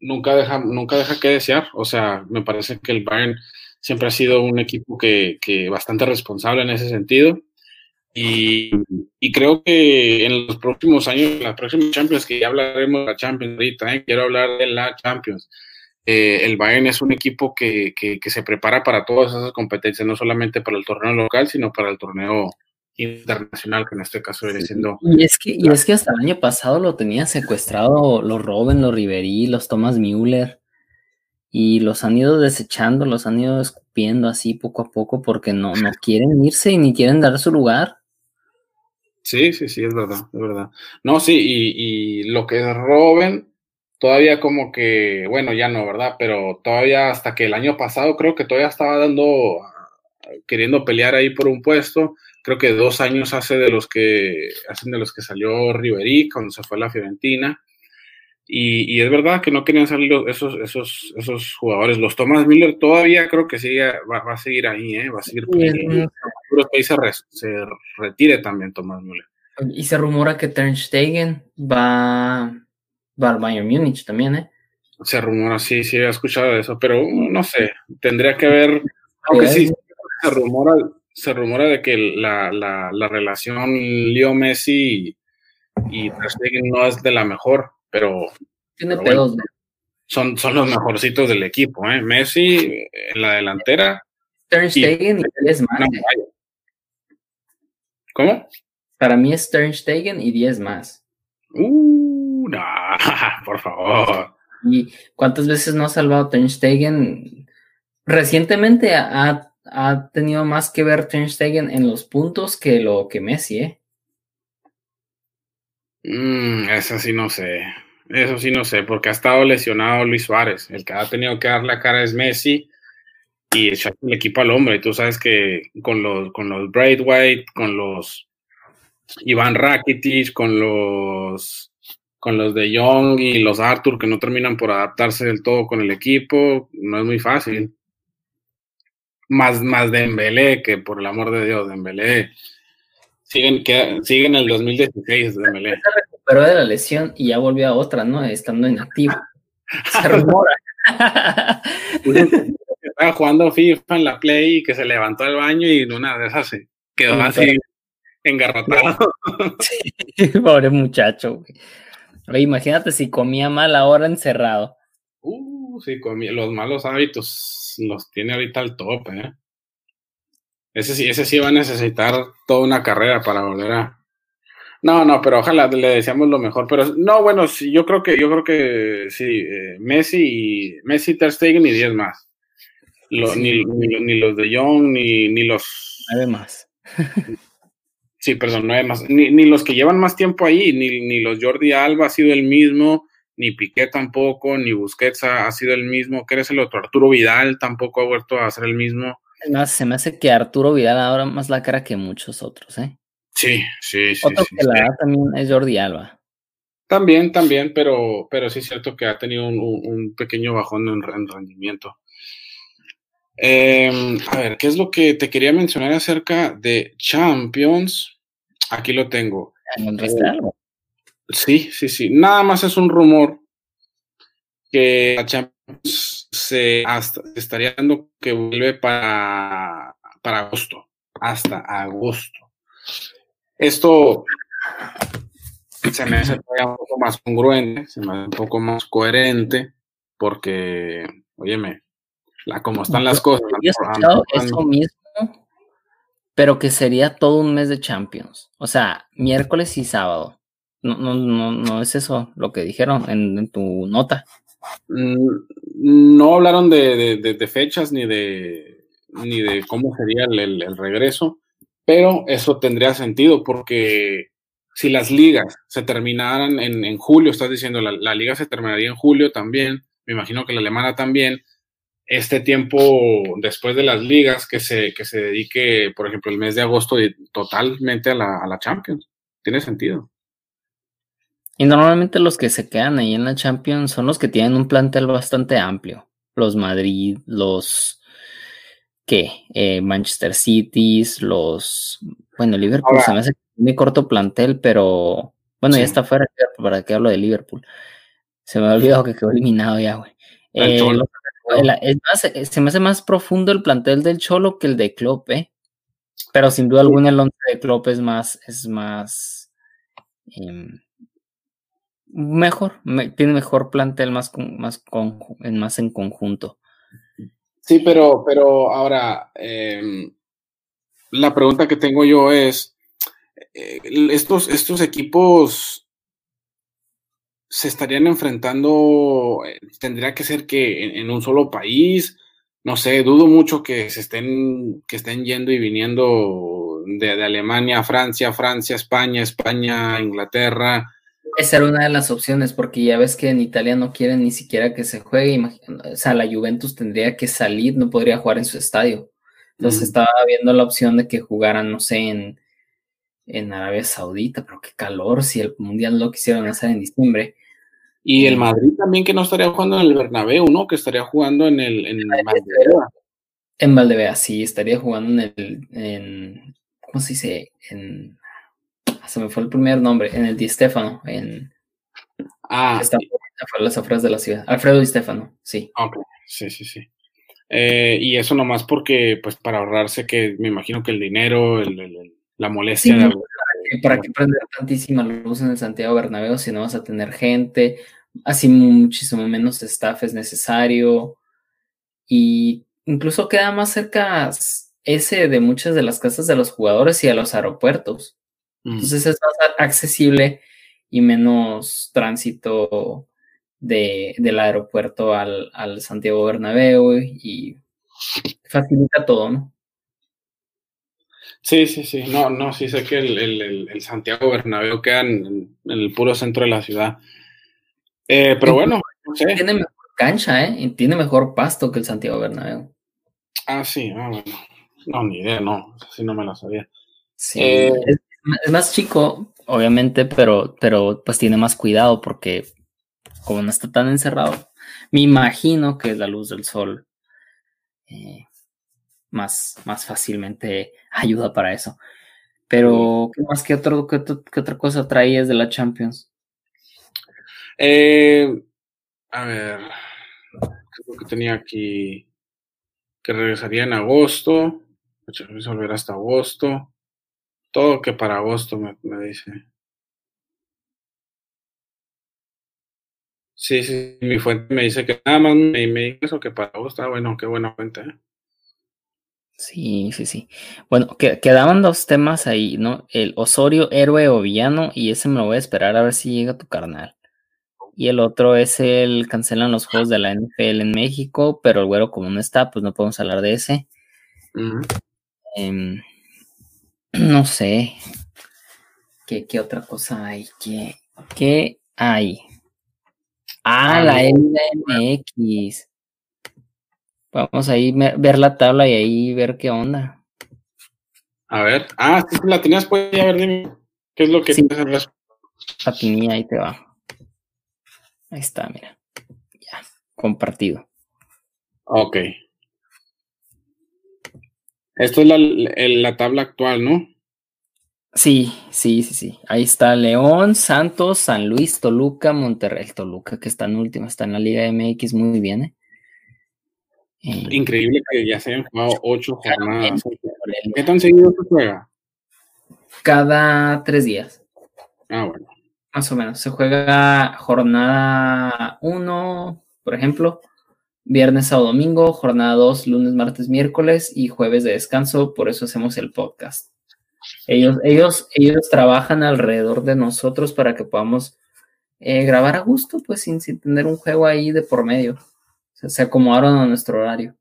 nunca deja, nunca deja que desear. O sea, me parece que el Bayern siempre ha sido un equipo que, que bastante responsable en ese sentido. Y, y, creo que en los próximos años, en las próximas Champions, que ya hablaremos de la Champions ahorita, ¿eh? quiero hablar de la Champions. Eh, el Bayern es un equipo que, que, que, se prepara para todas esas competencias, no solamente para el torneo local, sino para el torneo internacional, que en este caso viene siendo. Y es que, y es que hasta el año pasado lo tenía secuestrado los Robben, los Riverí, los Thomas Müller, y los han ido desechando, los han ido escupiendo así poco a poco porque no, no [LAUGHS] quieren irse y ni quieren dar su lugar. Sí, sí, sí, es verdad, es verdad. No, sí, y, y lo que es Robben, todavía como que, bueno, ya no, ¿verdad? Pero todavía hasta que el año pasado creo que todavía estaba dando, queriendo pelear ahí por un puesto creo que dos años hace de los que hacen de los que salió Riverí cuando se fue a la Fiorentina Y, es verdad que no querían salir esos, esos, esos jugadores. Los Thomas Miller todavía creo que sigue, va, a seguir ahí, ¿eh? va a seguir. Sí, se, se, retire también Thomas Miller. Y se rumora que Stegen va, va al Bayern Múnich también, ¿eh? Se rumora, sí, sí, he escuchado eso, pero no sé, tendría que ver, aunque sí, se rumora, se rumora de que la, la, la relación Leo Messi y, y Stegen no es de la mejor pero. Tiene pedos, son, son los mejorcitos del equipo, ¿eh? Messi en la delantera. Sternstegen y, 10 más. ¿Cómo? Para mí es Sternstegen y 10 más. Uh, no, [LAUGHS] por favor. ¿Y cuántas veces no ha salvado Stegen? Recientemente ha, ha, tenido más que ver Stegen en los puntos que lo que Messi, ¿eh? Mm, eso sí no sé. Eso sí no sé, porque ha estado lesionado Luis Suárez. El que ha tenido que dar la cara es Messi y echar el equipo al hombre. Tú sabes que con los, con los Braithwaite, con los Iván Rakitic, con los con los de Young y los Arthur que no terminan por adaptarse del todo con el equipo, no es muy fácil. Más, más Dembélé, que por el amor de Dios, Dembélé Siguen, que, siguen el 2016 de Melé. Se recuperó de la lesión y ya volvió a otra, ¿no? Estando inactivo. [LAUGHS] Se rumora. [LAUGHS] Estaba jugando FIFA en la Play y que se levantó al baño y en una de esas se quedó así engarrotado. [LAUGHS] pobre muchacho, güey. Imagínate si comía mal ahora encerrado. Uh, sí, comía, los malos hábitos los tiene ahorita al tope, ¿eh? Ese sí, ese sí va a necesitar toda una carrera para volver a. No, no, pero ojalá le deseamos lo mejor. Pero no, bueno, sí, yo creo que, yo creo que sí, eh, Messi y Messi, Ter Stegen y 10 más. ni, ni, los de Young, ni, ni los. Nueve más. [LAUGHS] sí, perdón, nueve más. Ni, ni los que llevan más tiempo ahí, ni, ni los Jordi Alba ha sido el mismo, ni Piqué tampoco, ni Busquets ha, ha sido el mismo. ¿Qué eres el otro? Arturo Vidal tampoco ha vuelto a ser el mismo se me hace que Arturo Vidal ahora más la cara que muchos otros, ¿eh? Sí, sí, sí. Otro que la también es Jordi Alba. También, también, pero, pero sí es cierto que ha tenido un, pequeño bajón en, rendimiento. Em, a ver, ¿qué es lo que te quería mencionar acerca de Champions? Aquí lo tengo. Eh, sí, sí, sí. Nada más es un rumor que la Champions se estaría dando que vuelve para, para agosto, hasta agosto. Esto se me hace un poco más congruente, se me hace un poco más coherente, porque, óyeme, la, como están las cosas. Yo he escuchado eso mismo, pero que sería todo un mes de Champions. O sea, miércoles y sábado. No, no, no, no es eso lo que dijeron en tu nota. Mm, no hablaron de, fechas ni de, ni de cómo sería el, regreso, pero eso tendría sentido porque si las ligas se terminaran en, julio, estás diciendo, la, liga se terminaría en julio también, me imagino que la alemana también, este tiempo después de las ligas que se, que se dedique, por ejemplo, el mes de agosto totalmente a la, a la Champions. Tiene sentido. Y normalmente los que se quedan ahí en la Champions son los que tienen un plantel bastante amplio. Los Madrid, los ¿qué? Eh, Manchester City, los bueno, Liverpool se me hace muy corto plantel, pero bueno, ya está fuera para que hablo de Liverpool. Se me ha olvidado que quedó eliminado ya, güey. Eh, es más, eh, se me hace más profundo el plantel del Cholo que el de Klopp, ¿eh? Pero sin duda alguna el once de Klopp es más, es más, em, mejor, tiene mejor plantel más, más, con, más en conjunto. Sí, pero, pero ahora, em, la pregunta que tengo yo es, eh, estos, estos equipos se estarían enfrentando, eh, tendría que ser que en, un solo país, no sé, dudo mucho que se estén, que estén yendo y viniendo de, de Alemania, Francia, Francia, España, España, Inglaterra, esa era una de las opciones, porque ya ves que en Italia no quieren ni siquiera que se juegue. o sea, la Juventus tendría que salir, no podría jugar en su estadio. Entonces estaba viendo la opción de que jugaran, no sé, en, en Arabia Saudita, pero qué calor si el Mundial lo quisieran hacer en diciembre. Y el Madrid también que no estaría jugando en el Bernabéu, ¿no? Que estaría jugando en el en Valdebea. En Valdebea, sí, estaría jugando en el en ¿cómo se dice? En se me fue el primer nombre, en el Di Stefano, en Ah, está por las afueras de la ciudad. Alfredo Di Stefano, sí. Ok, sí, sí, sí. Eh, y eso nomás porque, pues, para ahorrarse que me imagino que el dinero, el, el, la molestia Sí, de... no, ¿Para qué prender tantísima luz en el Santiago Bernabéu si no vas a tener gente? Así muchísimo menos staff es necesario. Y incluso queda más cerca ese de muchas de las casas de los jugadores y a los aeropuertos. Mm. Entonces es más accesible y menos tránsito de, del aeropuerto al, al Santiago Bernabéu y facilita todo, ¿no? Sí, sí, sí. No, no, sí sé que el, el, el Santiago Bernabéu queda en, en, el puro centro de la ciudad. Eh, pero bueno, no sé. Tiene mejor cancha, ¿eh? Y tiene mejor pasto que el Santiago Bernabéu. Ah, sí, ah, bueno. No, ni idea, no. Así no me lo sabía. Sí. Eh, es, es, más chico, obviamente, pero, pero pues tiene más cuidado porque como no está tan encerrado, me imagino que la luz del sol eh, más, más fácilmente ayuda para eso. Pero, ¿qué más que, otro, qué, qué otra cosa traías de la Champions? Eh, a ver, creo que tenía aquí que regresaría en agosto, resolver hasta agosto, todo que para agosto me, me dice. Sí, sí, mi fuente me dice que nada más me, me dice eso que para agosto, ah, bueno, qué buena fuente. ¿eh? Sí, sí, sí. Bueno, que, quedaban dos temas ahí, ¿no? El Osorio, héroe o villano, y ese me lo voy a esperar a ver si llega tu carnal. Y el otro es el cancelan los juegos de la NFL en México, pero el güero como no está, pues no podemos hablar de ese. Uh -huh. eh, no sé. ¿Qué, ¿Qué, otra cosa hay? ¿Qué, qué hay? Ah, ah la MX. Vamos ahí a ver la tabla y ahí ver qué onda. A ver. Ah, sí, la tenías pues ya ver, dime. ¿Qué es lo que sí, tienes La tenía, ahí te va. Ahí está, mira. Ya, compartido. Ok. Esto es la, la, tabla actual, ¿no? Sí, sí, sí, sí. Ahí está León, Santos, San Luis, Toluca, Monterrey. El Toluca que está en última, está en la Liga MX muy bien, ¿eh? Increíble que ya se hayan jugado ocho jornadas. ¿Qué tan seguido se juega? Cada tres días. Ah, bueno. Más o menos. Se juega jornada uno, por ejemplo, viernes, sábado, domingo, jornada dos, lunes, martes, miércoles y jueves de descanso. Por eso hacemos el podcast. Ellos, ellos, ellos trabajan alrededor de nosotros para que podamos eh, grabar a gusto, pues sin, sin tener un juego ahí de por medio se acomodaron a nuestro horario.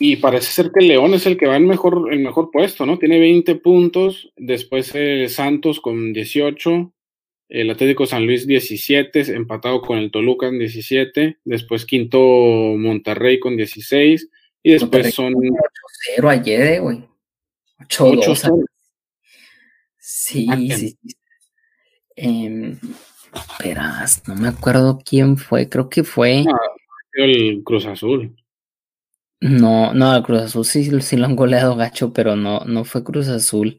Y parece ser que León es el que va en mejor, el mejor puesto, ¿no? Tiene 20 puntos, después eh, Santos con 18, el Atlético San Luis 17, empatado con el Toluca en 17, después quinto Monterrey con 16, y después son... 8-0 ayer, güey. 8-2. Sí, ¿A sí, sí. Eh, Verás, no me acuerdo quién fue, creo que fue. No, el Cruz Azul. No, no, el Cruz Azul sí, sí lo han goleado gacho, pero no, no fue Cruz Azul.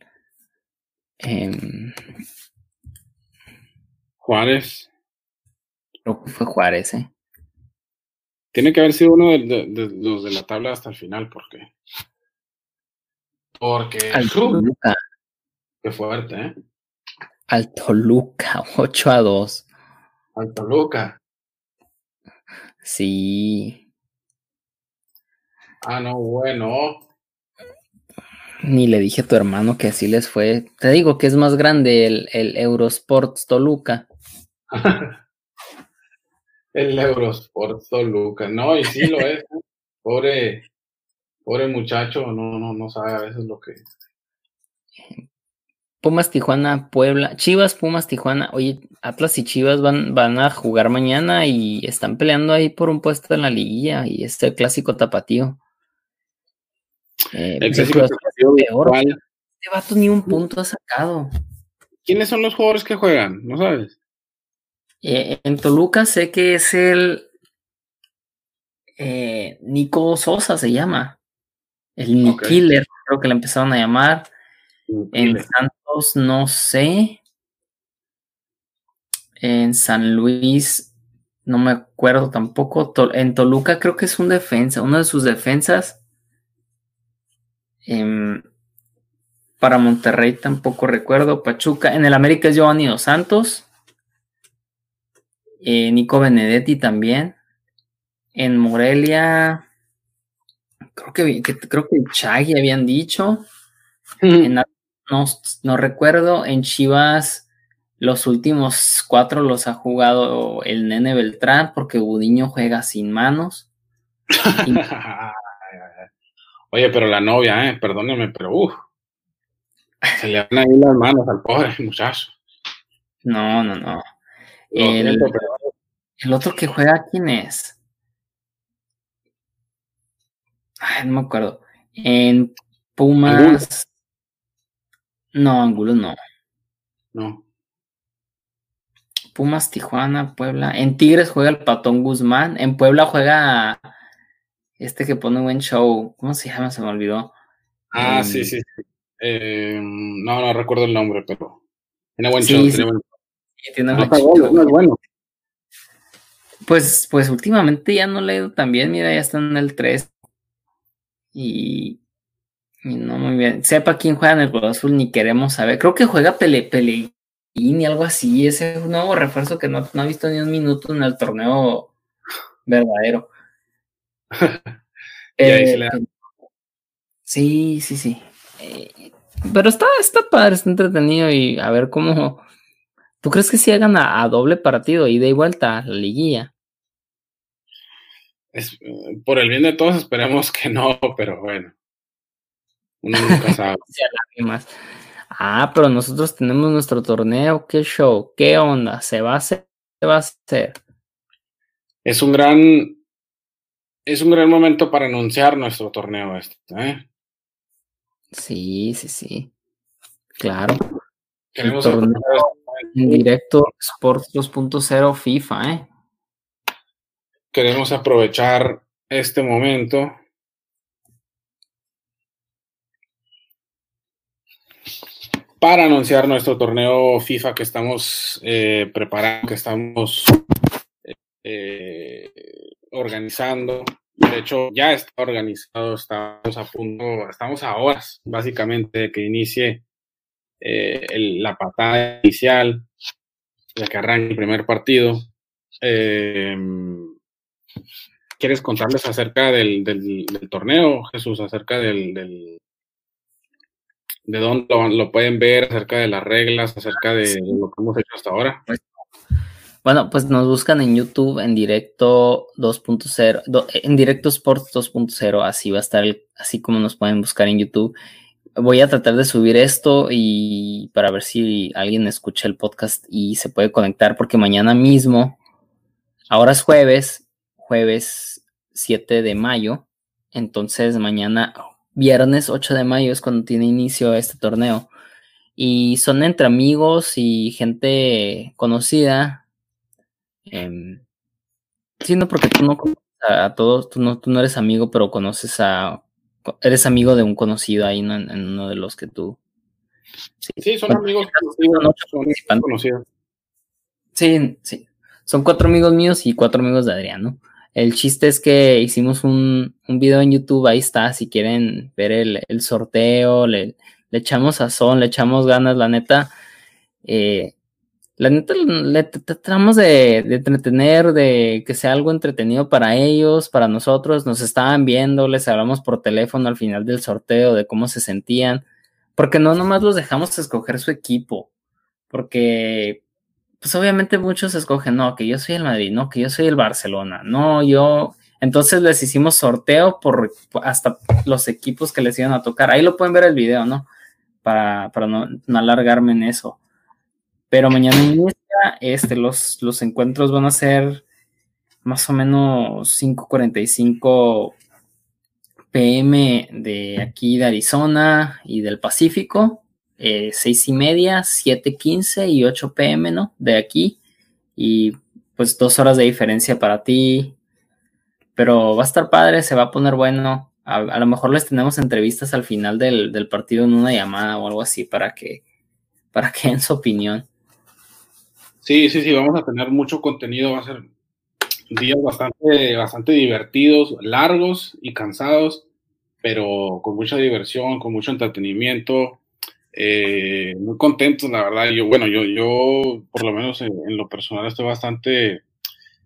Eh, Juárez. Creo que fue Juárez, eh. Tiene que haber sido uno de, de, de los de la tabla hasta el final, porque. Porque. Al. Qué fuerte, ¿eh? Al Toluca, [LAUGHS] 8 a 2. Al Toluca. Sí. Ah, no, bueno. Ni le dije a tu hermano que así les fue. Te digo que es más grande el, el Eurosports Toluca. [LAUGHS] el Eurosports Toluca. No, y sí lo es. [LAUGHS] pobre, pobre muchacho, no, no, no sabe a veces lo que. Pumas, Tijuana, Puebla, Chivas, Pumas, Tijuana. Oye, Atlas y Chivas van, van a jugar mañana y están peleando ahí por un puesto en la liguilla y este clásico tapatío. Eh, el clásico tapatío peor. Este vato ni un punto ha sacado. ¿Quiénes son los jugadores que juegan? ¿No sabes? Eh, en Toluca sé que es el eh, Nico Sosa se llama. El Nick Killer, creo que le empezaron a llamar. En No sé. En San Luis no me acuerdo tampoco. En Toluca creo que es un defensa, uno de sus defensas. Em, para Monterrey tampoco recuerdo. Pachuca. En el América es Giovanni Dos Santos. Eh, Nico Benedetti también. En Morelia. Creo que, creo que Chagui habían dicho. No, no recuerdo. En Chivas, los últimos cuatro los ha jugado el Nene Beltrán porque Budiño juega sin manos. [LAUGHS] Oye, pero la novia, eh, perdóneme, pero uff. Se le van ahí las manos al pobre muchacho. No, no, no. El, otro que juega, ¿quién es? Ay, no me acuerdo. En Pumas. No, Angulo no. No. Pumas, Tijuana, Puebla. En Tigres juega el Patón Guzmán. En Puebla juega este que pone buen show. ¿Cómo se llama? Se me olvidó. Ah, sí, sí. Eh, no, no recuerdo el nombre, pero tiene buen show. Tiene buen... tiene buen show. no es bueno. Pues, pues últimamente ya no le he ido tan bien. Mira, ya está en el 3. Y, y no muy bien. Sepa quién juega en el Cruz Azul, ni queremos saber. Creo que juega Pele, Pele ni algo así. Ese es un nuevo refuerzo que no, no ha visto ni un minuto en el torneo verdadero. [LAUGHS] Eh, sí, sí, sí. Eh, pero está, está padre, está entretenido y a ver cómo. ¿Tú crees que si hagan a, doble partido, ida y vuelta, la liguilla? Es, por el bien de todos esperemos que no, [LAUGHS] pero bueno. Uno nunca [LAUGHS] sabe. Ah, pero nosotros tenemos nuestro torneo, qué show, qué onda, se va a hacer, se va a hacer. Es un gran es un gran momento para anunciar nuestro torneo este, ¿eh? Sí, sí, sí. Claro. Queremos torneo en directo Sports 2.0 FIFA, ¿eh? Queremos aprovechar este momento para anunciar nuestro torneo FIFA que estamos eh, preparando, que estamos eh, organizando. De hecho, ya está organizado, estamos a punto, estamos a horas, básicamente, de que inicie eh, la patada inicial, de que arranque el primer partido. Em, ¿Quieres contarles acerca del, torneo, Jesús? Acerca del, de dónde lo, pueden ver, acerca de las reglas, acerca de lo que hemos hecho hasta ahora. Bueno, pues nos buscan en YouTube en directo 2.0, en directo Sports 2.0, así va a estar, así como nos pueden buscar en YouTube. Voy a tratar de subir esto y para ver si alguien escucha el podcast y se puede conectar, porque mañana mismo, ahora es jueves, jueves 7 de mayo, entonces mañana, viernes 8 de mayo es cuando tiene inicio este torneo. Y son entre amigos y gente conocida, eh, sí, no, porque tú no conoces a, todos, tú no, tú no eres amigo, pero conoces a. Eres amigo de un conocido ahí en, uno de los que tú. Sí, son amigos conocidos. Sí, sí. Son cuatro amigos míos y cuatro amigos de Adrián, El chiste es que hicimos un, un video en YouTube, ahí está, si quieren ver el, el sorteo, le, echamos sazón, le echamos ganas, la neta. Eh, la neta le tratamos de, entretener, de que sea algo entretenido para ellos, para nosotros. Nos estaban viendo, les hablamos por teléfono al final del sorteo de cómo se sentían, porque no nomás los dejamos escoger su equipo, porque pues obviamente muchos escogen, no, que yo soy el Madrid, no, que yo soy el Barcelona, no, yo... Entonces les hicimos sorteo por hasta los equipos que les iban a tocar. Ahí lo pueden ver el video, ¿no? Para, para no, alargarme en eso. Pero mañana inicia, este, los, los encuentros van a ser más o menos 5.45 pm de aquí de Arizona y del Pacífico. Eh, seis y media, siete quince y 8 pm, ¿no? De aquí. Y pues dos horas de diferencia para ti. Pero va a estar padre, se va a poner bueno. A, lo mejor les tenemos entrevistas al final del, del, partido en una llamada o algo así para que, para que [LAUGHS] den su opinión. Sí, sí, sí, vamos a tener mucho contenido. Va a ser días bastante, bastante divertidos, largos y cansados, pero con mucha diversión, con mucho entretenimiento. Eh, muy contentos, la verdad. Yo, bueno, yo, yo por lo menos en, lo personal estoy bastante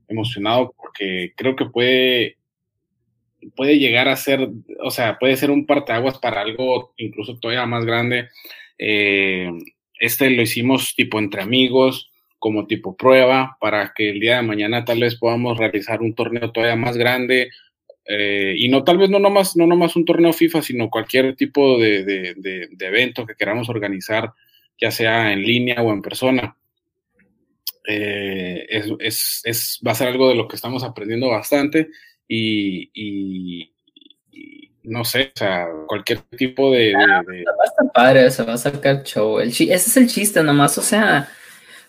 emocionado porque creo que puede, puede llegar a ser, o sea, puede ser un parteaguas para algo incluso todavía más grande. Eh, este lo hicimos tipo entre amigos, como tipo prueba, para que el día de mañana tal vez podamos realizar un torneo todavía más grande, eh, y no tal vez no nomás, no nomás un torneo FIFA, sino cualquier tipo de, de, evento que queramos organizar, ya sea en línea o en persona. Eh, es, es, va a ser algo de lo que estamos aprendiendo bastante y, no sé, o sea, cualquier tipo de... Ah, va a estar padre, se va a sacar show. El ese es el chiste nomás, o sea,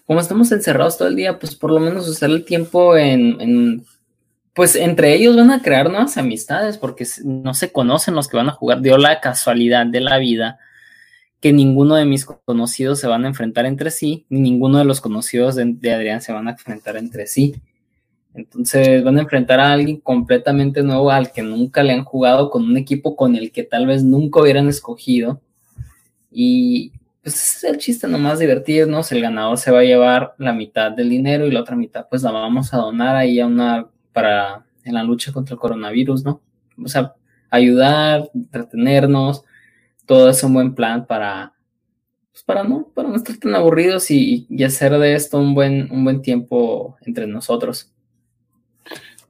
como estamos encerrados todo el día, pues por lo menos usar el tiempo en pues entre ellos van a crear nuevas amistades porque no se conocen los que van a jugar. Dio la casualidad de la vida que ninguno de mis conocidos se van a enfrentar entre sí, ni ninguno de los conocidos de, Adrián se van a enfrentar entre sí. Entonces van a enfrentar a alguien completamente nuevo al que nunca le han jugado con un equipo con el que tal vez nunca hubieran escogido. Y pues ese es el chiste nomás divertirnos. El ganador se va a llevar la mitad del dinero y la otra mitad pues la vamos a donar ahí a una para en la lucha contra el coronavirus, ¿no? O sea, ayudar, entretenernos, todo es un buen plan para, pues para no, para no estar tan aburridos y, hacer de esto un buen, un buen tiempo entre nosotros.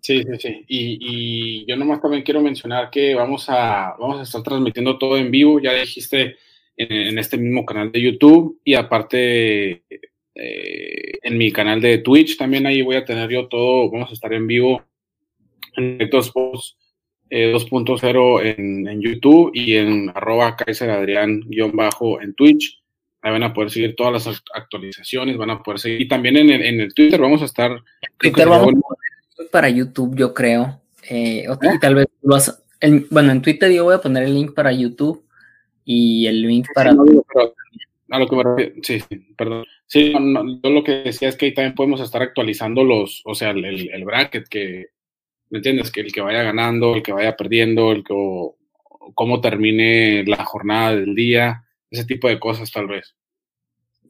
Sí, sí, sí. Y, yo nomás también quiero mencionar que vamos a, vamos a estar transmitiendo todo en vivo, ya dijiste, en, este mismo canal de YouTube y aparte eh, en mi canal de Twitch también ahí voy a tener yo todo, vamos a estar en vivo en directos 2.0 eh, en, YouTube y en arroba Kaiser Adrián bajo en Twitch. Ahí van a poder seguir todas las actualizaciones, van a poder seguir. Y también en el, en el Twitter vamos a estar. Twitter vamos a para YouTube, yo creo. Eh, y tal vez lo bueno, en Twitter yo voy a poner el link para YouTube y el link para. A lo que me sí, perdón. Sí, yo lo que decía es que ahí también podemos estar actualizando los, o sea, el, el bracket que, ¿me entiendes? Que el que vaya ganando, el que vaya perdiendo, el que, cómo termine la jornada del día, ese tipo de cosas tal vez.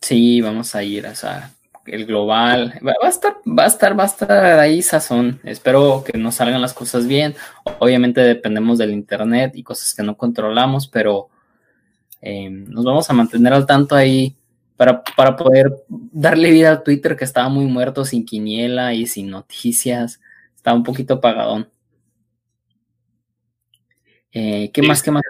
Sí, vamos a ir, o sea, el global, va, a estar, va a estar, va a estar ahí sazón. Espero que nos salgan las cosas bien. Obviamente dependemos del internet y cosas que no controlamos, pero eh, nos vamos a mantener al tanto ahí para, para poder darle vida a Twitter que estaba muy muerto, sin quiniela y sin noticias. Estaba un poquito apagadón. Eh, ¿Qué más? ¿Qué más?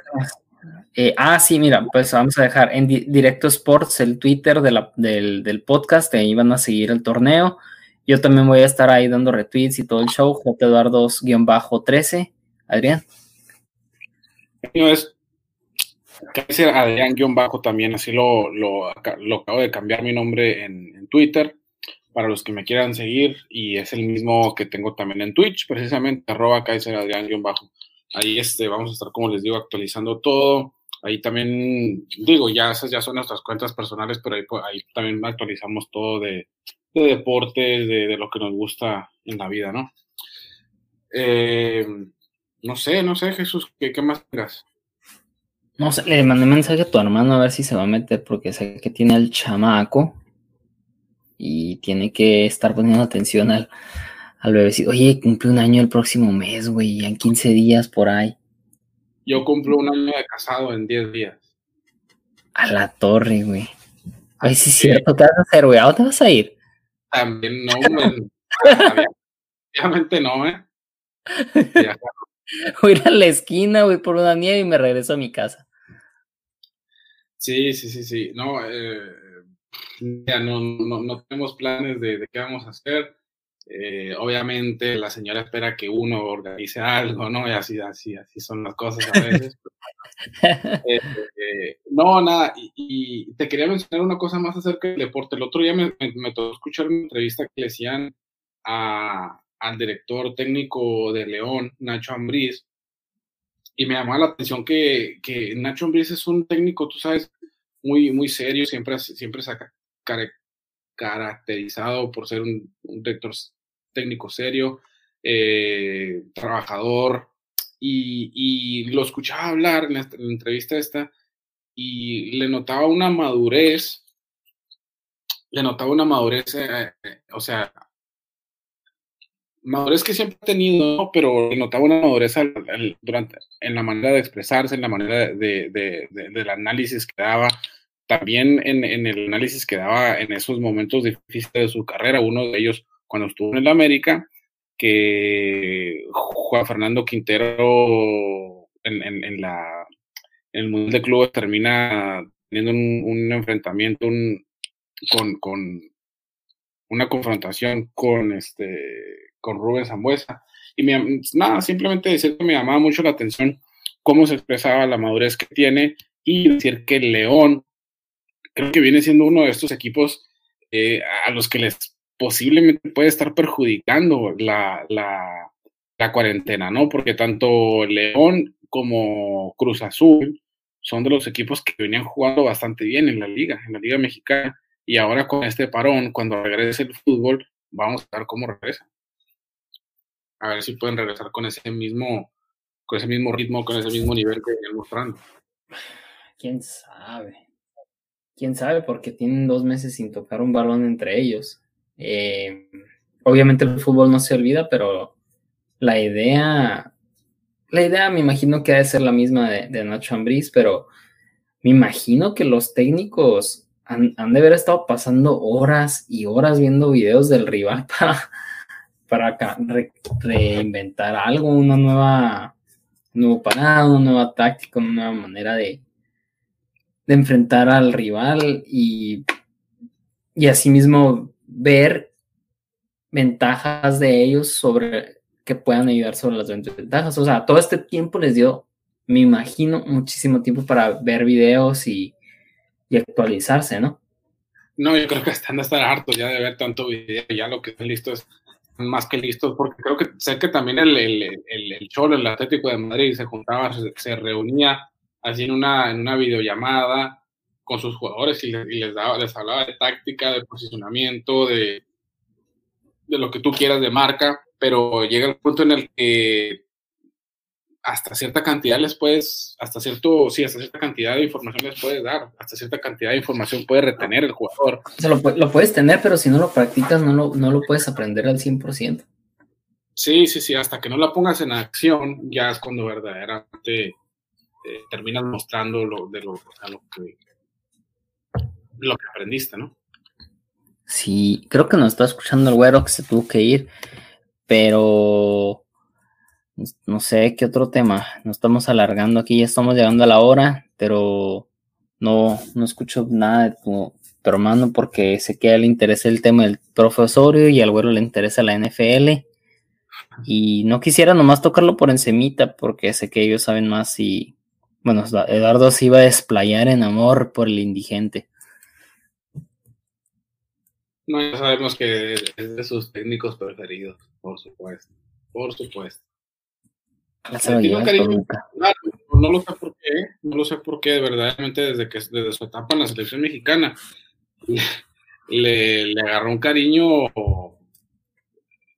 Eh, ah, sí, mira, pues vamos a dejar en Directo Sports el Twitter del, del, podcast, ahí van a seguir el torneo. Yo también voy a estar ahí dando retweets y todo el show, J. Eduardo-13. Adrián. Es ser Adrián-Bajo también, así lo, lo, acabo de cambiar mi nombre en, Twitter para los que me quieran seguir y es el mismo que tengo también en Twitch, precisamente arroba Kaiser Adrián-Bajo. Ahí este, vamos a estar, como les digo, actualizando todo. Ahí también, digo, ya esas ya son nuestras cuentas personales, pero ahí, también actualizamos todo de, de deportes, de, lo que nos gusta en la vida, ¿no? Eh, no sé, no sé, Jesús, ¿qué, qué más tengas? No sé, le mandé mensaje a tu hermano a ver si se va a meter porque sé que tiene al chamaco y tiene que estar poniendo atención al, al bebecito. Oye, cumple un año el próximo mes, güey, en 15 días por ahí. Yo cumplo un año de casado en 10 días. A la torre, güey. Ay, sí, es cierto. ¿Qué vas a hacer, güey? ¿A dónde vas a ir? También no, güey. [LAUGHS] Obviamente no, ¿eh? [LAUGHS] [LAUGHS] Voy a ir a la esquina, güey, por una nieve y me regreso a mi casa. Sí, sí, sí, sí. No, eh, ya no, no, no, tenemos planes de, de, qué vamos a hacer. eh, obviamente la señora espera que uno organice algo, ¿no? Y así, así, así son las cosas a veces. [LAUGHS] Eh, eh, no, nada, y, te quería mencionar una cosa más acerca del deporte. El otro día me, me, tocó escuchar una entrevista que le hacían a, al director técnico de León, Nacho Ambriz, y me llamó la atención que, que Nacho Ambriz es un técnico, tú sabes, muy, muy serio, siempre, siempre saca caracterizado por ser un, director técnico serio, eh, trabajador, y, lo escuchaba hablar en la, entrevista esta y le notaba una madurez, le notaba una madurez, eh, eh, o sea, madurez que siempre ha tenido, pero notaba una madurez en la manera de expresarse, en la manera de, del análisis que daba, también en, el análisis que daba en esos momentos difíciles de su carrera, uno de ellos cuando estuvo en el América, que Juan Fernando Quintero en, el Mundial de Clubes termina teniendo un, enfrentamiento con, una confrontación con, este, con Rubén Zambuesa. Y me, nada, simplemente decir que me llamaba mucho la atención cómo se expresaba la madurez que tiene y decir que León creo que viene siendo uno de estos equipos eh, a los que les posiblemente puede estar perjudicando la, la, la, cuarentena, ¿no? Porque tanto León como Cruz Azul son de los equipos que venían jugando bastante bien en la liga, en la liga mexicana, y ahora con este parón, cuando regrese el fútbol, vamos a ver cómo regresa. A ver si pueden regresar con ese mismo, con ese mismo ritmo, con ese mismo nivel que venían mostrando. ¿Quién sabe? quién sabe, porque tienen dos meses sin tocar un balón entre ellos. Eh, obviamente el fútbol no se olvida, pero la idea, la idea me imagino que debe ser la misma de, Nacho Ambriz, pero me imagino que los técnicos han, de haber estado pasando horas y horas viendo videos del rival [LAUGHS] para, para reinventar algo, una nueva, nuevo parado, una nueva táctica, una nueva manera de, enfrentar al rival y, y asimismo ver ventajas de ellos sobre que puedan ayudar sobre las ventajas. O sea, todo este tiempo les dio, me imagino, muchísimo tiempo para ver videos y, actualizarse, ¿no? No, yo creo que están a estar hartos ya de ver tanto video, ya lo que están listos más que listos, porque creo que sé que también el, el, el, Cholo, el Atlético de Madrid, se juntaba, se reunía así en una, en una videollamada con sus jugadores y, les, daba, les hablaba de táctica, de posicionamiento, de, de lo que tú quieras de marca, pero llega el punto en el que hasta cierta cantidad les puedes, hasta cierto, sí, hasta cierta cantidad de información les puedes dar, hasta cierta cantidad de información puede retener el jugador. lo, puedes tener, pero si no lo practicas, no lo, no lo puedes aprender al 100%. Sí, sí, sí, hasta que no la pongas en acción, ya es cuando verdaderamente eh, terminas mostrando lo, de lo, que, lo que aprendiste, ¿no? Sí, creo que nos está escuchando el güero que se tuvo que ir, pero no sé qué otro tema. Nos estamos alargando aquí, ya estamos llegando a la hora, pero no, no escucho nada de tu, hermano porque sé que a él le interesa el tema del profesorio y al güero le interesa la NFL. Y no quisiera nomás tocarlo por encimita porque sé que ellos saben más y bueno, Eduardo se iba a desplayar en amor por el indigente. No, ya sabemos que es de sus técnicos preferidos, por supuesto. Por supuesto. No, lo sé por qué, no lo sé por qué, verdaderamente desde que desde su etapa en la selección mexicana [LAUGHS] le, le agarró un cariño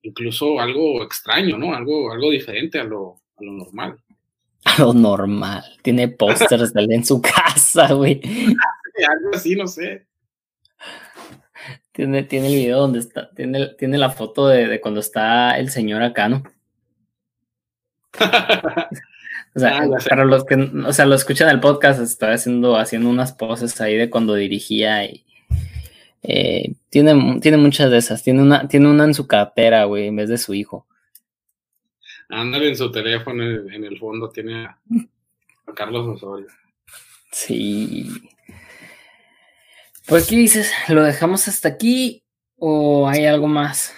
incluso algo extraño, ¿no? Algo, algo diferente a lo, a lo normal. lo normal. Tiene pósters de él en su [LAUGHS] casa, güey. Algo así, no sé. Tiene, tiene el video donde está, tiene, tiene la foto de, cuando está el señor acá, ¿no? O sea, ah, para los que, o sea, lo escuchan el podcast, está haciendo, haciendo unas poses ahí de cuando dirigía y eh, tiene, tiene muchas de esas. Tiene una, tiene una en su cartera, güey, en vez de su hijo. Ándale en su teléfono, en el fondo tiene a, Carlos Osorio. Sí. Pues, ¿qué dices? ¿Lo dejamos hasta aquí o hay algo más?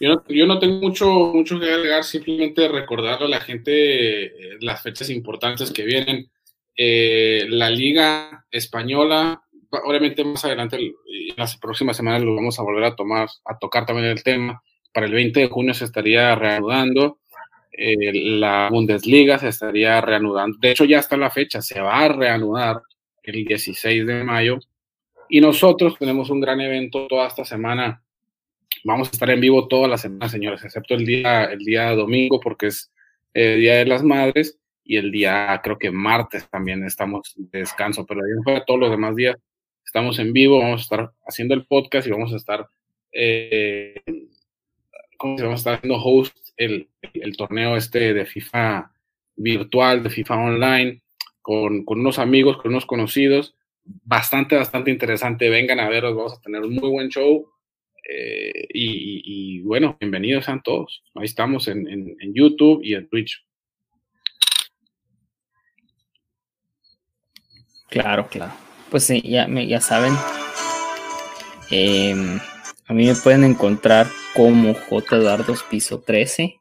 Yo no, tengo mucho, mucho que agregar, simplemente recordarle a la gente eh, las fechas importantes que vienen. Eh, la Liga Española, obviamente más adelante, en las próximas semanas lo vamos a volver a tomar, a tocar también el tema. Para el 20 de junio se estaría reanudando. Eh, la Bundesliga se estaría reanudando. De hecho, ya está la fecha, se va a reanudar el 16 de mayo. Y nosotros tenemos un gran evento toda esta semana Vamos a estar en vivo toda la semana, señores, excepto el día, el día domingo, porque es el Día de las Madres, y el día, creo que martes también estamos de descanso, pero ahí todos los demás días estamos en vivo, vamos a estar haciendo el podcast y vamos a estar, eh, ¿cómo se Vamos a estar haciendo host el, el, torneo este de FIFA virtual, de FIFA online, con, con unos amigos, con unos conocidos, bastante, bastante interesante. Vengan a veros, vamos a tener un muy buen show. Eh, y, bueno, bienvenidos a todos. Ahí estamos en, YouTube y en Twitch. Claro, claro. Pues sí, ya, ya saben. Em, a mí me pueden encontrar como J. Eduardo Piso 13.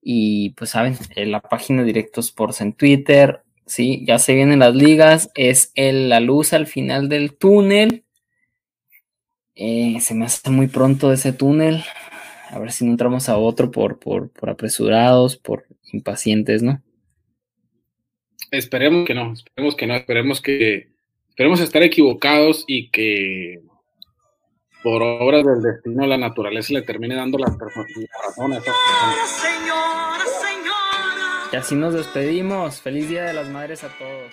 Y pues saben, en la página Directos Sports en Twitter. Sí, ya se vienen las ligas. Es el, la luz al final del túnel. Eh, se me hace muy pronto ese túnel. A ver si no entramos a otro por, por, apresurados, por impacientes, ¿no? Esperemos que no, esperemos que no, esperemos que esperemos estar equivocados y que por obras del destino la naturaleza le termine dando las razones. Y así nos despedimos. Feliz Día de las Madres a todos.